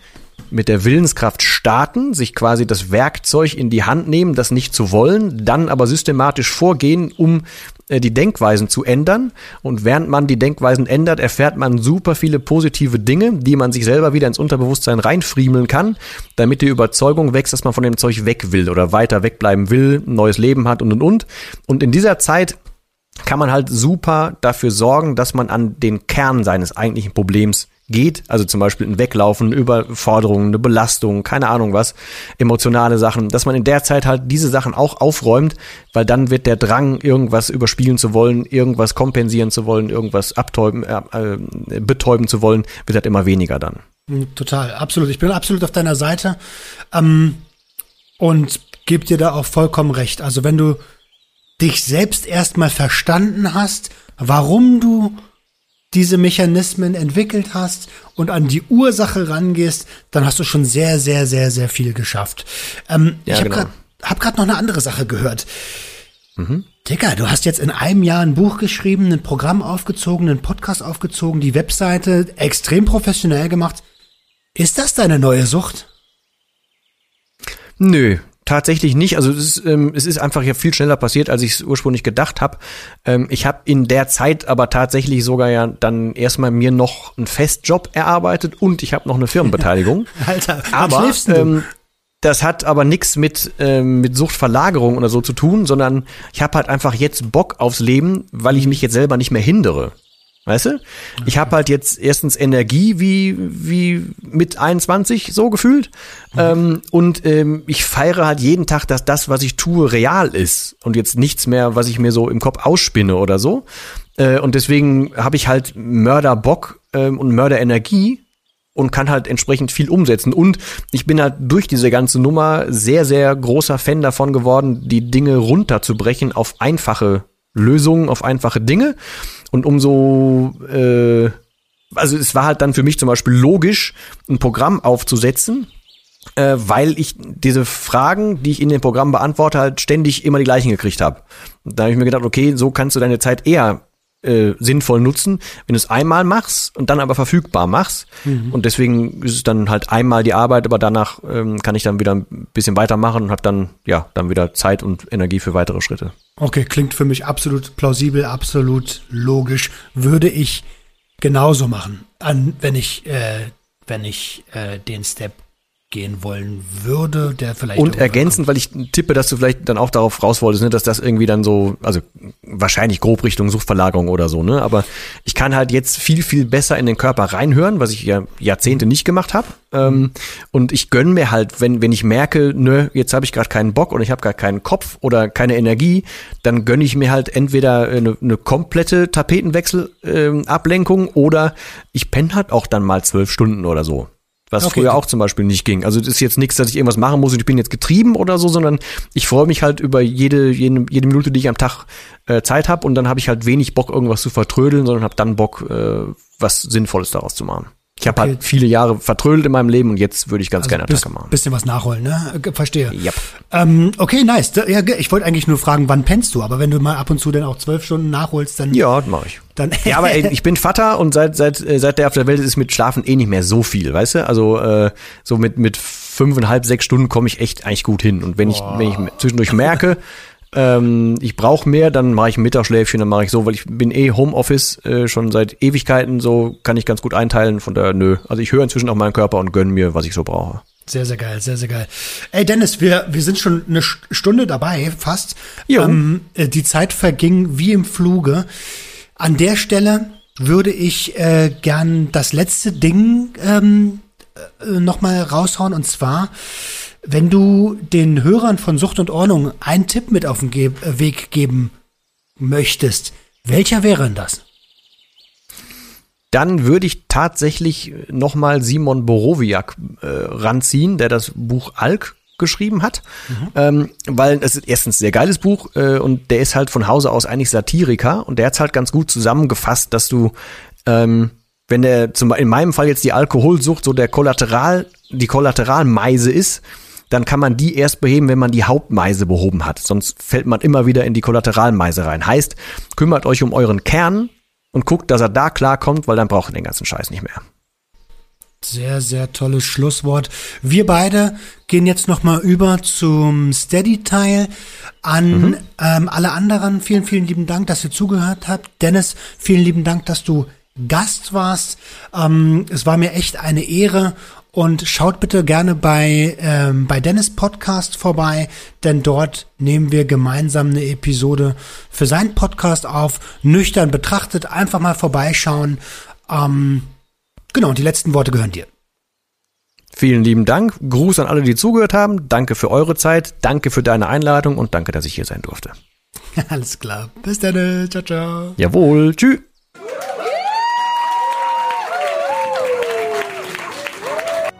Speaker 2: mit der Willenskraft starten, sich quasi das Werkzeug in die Hand nehmen, das nicht zu wollen, dann aber systematisch vorgehen, um äh, die Denkweisen zu ändern. Und während man die Denkweisen ändert, erfährt man super viele positive Dinge, die man sich selber wieder ins Unterbewusstsein reinfriemeln kann, damit die Überzeugung wächst, dass man von dem Zeug weg will oder weiter wegbleiben will, ein neues Leben hat und und und. Und in dieser Zeit kann man halt super dafür sorgen, dass man an den Kern seines eigentlichen Problems geht, also zum Beispiel ein Weglaufen, Überforderungen, eine Belastung, keine Ahnung was, emotionale Sachen, dass man in der Zeit halt diese Sachen auch aufräumt, weil dann wird der Drang, irgendwas überspielen zu wollen, irgendwas kompensieren zu wollen, irgendwas abtäuben, äh, äh, betäuben zu wollen, wird halt immer weniger dann.
Speaker 1: Hm, total, absolut. Ich bin absolut auf deiner Seite ähm, und gebe dir da auch vollkommen recht. Also wenn du dich selbst erstmal verstanden hast, warum du diese Mechanismen entwickelt hast und an die Ursache rangehst, dann hast du schon sehr, sehr, sehr, sehr viel geschafft. Ähm, ja, ich habe genau. gerade hab noch eine andere Sache gehört. Mhm. Digga, du hast jetzt in einem Jahr ein Buch geschrieben, ein Programm aufgezogen, einen Podcast aufgezogen, die Webseite extrem professionell gemacht. Ist das deine neue Sucht?
Speaker 2: Nö, Tatsächlich nicht. Also es ist, ähm, es ist einfach ja viel schneller passiert, als ich es ursprünglich gedacht habe. Ähm, ich habe in der Zeit aber tatsächlich sogar ja dann erstmal mir noch einen Festjob erarbeitet und ich habe noch eine Firmenbeteiligung.
Speaker 1: Alter,
Speaker 2: aber ähm, das hat aber nichts mit ähm, mit Suchtverlagerung oder so zu tun, sondern ich habe halt einfach jetzt Bock aufs Leben, weil ich mich jetzt selber nicht mehr hindere. Weißt du? Ich habe halt jetzt erstens Energie wie, wie mit 21 so gefühlt. Ähm, und ähm, ich feiere halt jeden Tag, dass das, was ich tue, real ist. Und jetzt nichts mehr, was ich mir so im Kopf ausspinne oder so. Äh, und deswegen habe ich halt Mörderbock ähm, und Mörderenergie und kann halt entsprechend viel umsetzen. Und ich bin halt durch diese ganze Nummer sehr, sehr großer Fan davon geworden, die Dinge runterzubrechen auf einfache Lösungen, auf einfache Dinge und umso, äh, also es war halt dann für mich zum Beispiel logisch, ein Programm aufzusetzen, äh, weil ich diese Fragen, die ich in dem Programm beantworte, halt ständig immer die gleichen gekriegt habe. Da habe ich mir gedacht, okay, so kannst du deine Zeit eher äh, sinnvoll nutzen, wenn du es einmal machst und dann aber verfügbar machst. Mhm. Und deswegen ist es dann halt einmal die Arbeit, aber danach ähm, kann ich dann wieder ein bisschen weitermachen und habe dann ja dann wieder Zeit und Energie für weitere Schritte.
Speaker 1: Okay, klingt für mich absolut plausibel, absolut logisch. Würde ich genauso machen, an, wenn ich äh, wenn ich äh, den Step gehen wollen würde, der vielleicht.
Speaker 2: Und ergänzend, weil ich tippe, dass du vielleicht dann auch darauf raus wolltest, ne, dass das irgendwie dann so, also wahrscheinlich grob Richtung Suchtverlagerung oder so, ne? Aber ich kann halt jetzt viel, viel besser in den Körper reinhören, was ich ja Jahrzehnte nicht gemacht habe. Ähm, und ich gönn mir halt, wenn, wenn ich merke, ne, jetzt habe ich gerade keinen Bock oder ich habe gerade keinen Kopf oder keine Energie, dann gönne ich mir halt entweder eine, eine komplette Tapetenwechsel-Ablenkung ähm, oder ich penne halt auch dann mal zwölf Stunden oder so. Was okay. früher auch zum Beispiel nicht ging. Also das ist jetzt nichts, dass ich irgendwas machen muss und ich bin jetzt getrieben oder so, sondern ich freue mich halt über jede, jede, jede Minute, die ich am Tag äh, Zeit habe und dann habe ich halt wenig Bock, irgendwas zu vertrödeln, sondern habe dann Bock, äh, was Sinnvolles daraus zu machen. Ich habe okay. halt viele Jahre vertrödelt in meinem Leben und jetzt würde ich ganz also gerne
Speaker 1: Attacke
Speaker 2: machen.
Speaker 1: Bisschen was nachholen, ne? Verstehe.
Speaker 2: Yep.
Speaker 1: Ähm, okay, nice. Ja, ich wollte eigentlich nur fragen, wann pennst du? Aber wenn du mal ab und zu dann auch zwölf Stunden nachholst, dann.
Speaker 2: Ja, mache ich. Dann ja, aber ey, ich bin Vater und seit seit äh, seit der auf der Welt ist mit Schlafen eh nicht mehr so viel, weißt du? Also äh, so mit mit fünfeinhalb sechs Stunden komme ich echt eigentlich gut hin. Und wenn ich wenn ich zwischendurch merke ähm, ich brauche mehr, dann mache ich ein Mittagsschläfchen, dann mache ich so, weil ich bin eh Homeoffice äh, schon seit Ewigkeiten, so kann ich ganz gut einteilen, von der nö. Also ich höre inzwischen auf meinen Körper und gönne mir, was ich so brauche.
Speaker 1: Sehr, sehr geil, sehr, sehr geil. Ey, Dennis, wir, wir sind schon eine Stunde dabei, fast.
Speaker 2: Ja. Ähm,
Speaker 1: äh, die Zeit verging wie im Fluge. An der Stelle würde ich äh, gern das letzte Ding ähm, äh, nochmal raushauen, und zwar wenn du den Hörern von Sucht und Ordnung einen Tipp mit auf den Ge äh, Weg geben möchtest, welcher wäre denn das?
Speaker 2: Dann würde ich tatsächlich nochmal Simon Borowiak äh, ranziehen, der das Buch Alk geschrieben hat, mhm. ähm, weil es ist erstens ein sehr geiles Buch äh, und der ist halt von Hause aus eigentlich Satiriker und der hat halt ganz gut zusammengefasst, dass du ähm, wenn der zum in meinem Fall jetzt die Alkoholsucht so der Kollateral die Kollateralmeise ist, dann kann man die erst beheben, wenn man die Hauptmeise behoben hat. Sonst fällt man immer wieder in die Kollateralmeise rein. Heißt, kümmert euch um euren Kern und guckt, dass er da klarkommt, weil dann braucht ihr den ganzen Scheiß nicht mehr.
Speaker 1: Sehr, sehr tolles Schlusswort. Wir beide gehen jetzt nochmal über zum Steady-Teil. An mhm. ähm, alle anderen vielen, vielen lieben Dank, dass ihr zugehört habt. Dennis, vielen lieben Dank, dass du Gast warst. Ähm, es war mir echt eine Ehre und schaut bitte gerne bei, ähm, bei Dennis Podcast vorbei, denn dort nehmen wir gemeinsam eine Episode für seinen Podcast auf. Nüchtern betrachtet, einfach mal vorbeischauen. Ähm, genau, und die letzten Worte gehören dir.
Speaker 2: Vielen lieben Dank. Gruß an alle, die zugehört haben. Danke für eure Zeit. Danke für deine Einladung und danke, dass ich hier sein durfte.
Speaker 1: Alles klar. Bis dann. Ciao, ciao.
Speaker 2: Jawohl. Tschüss.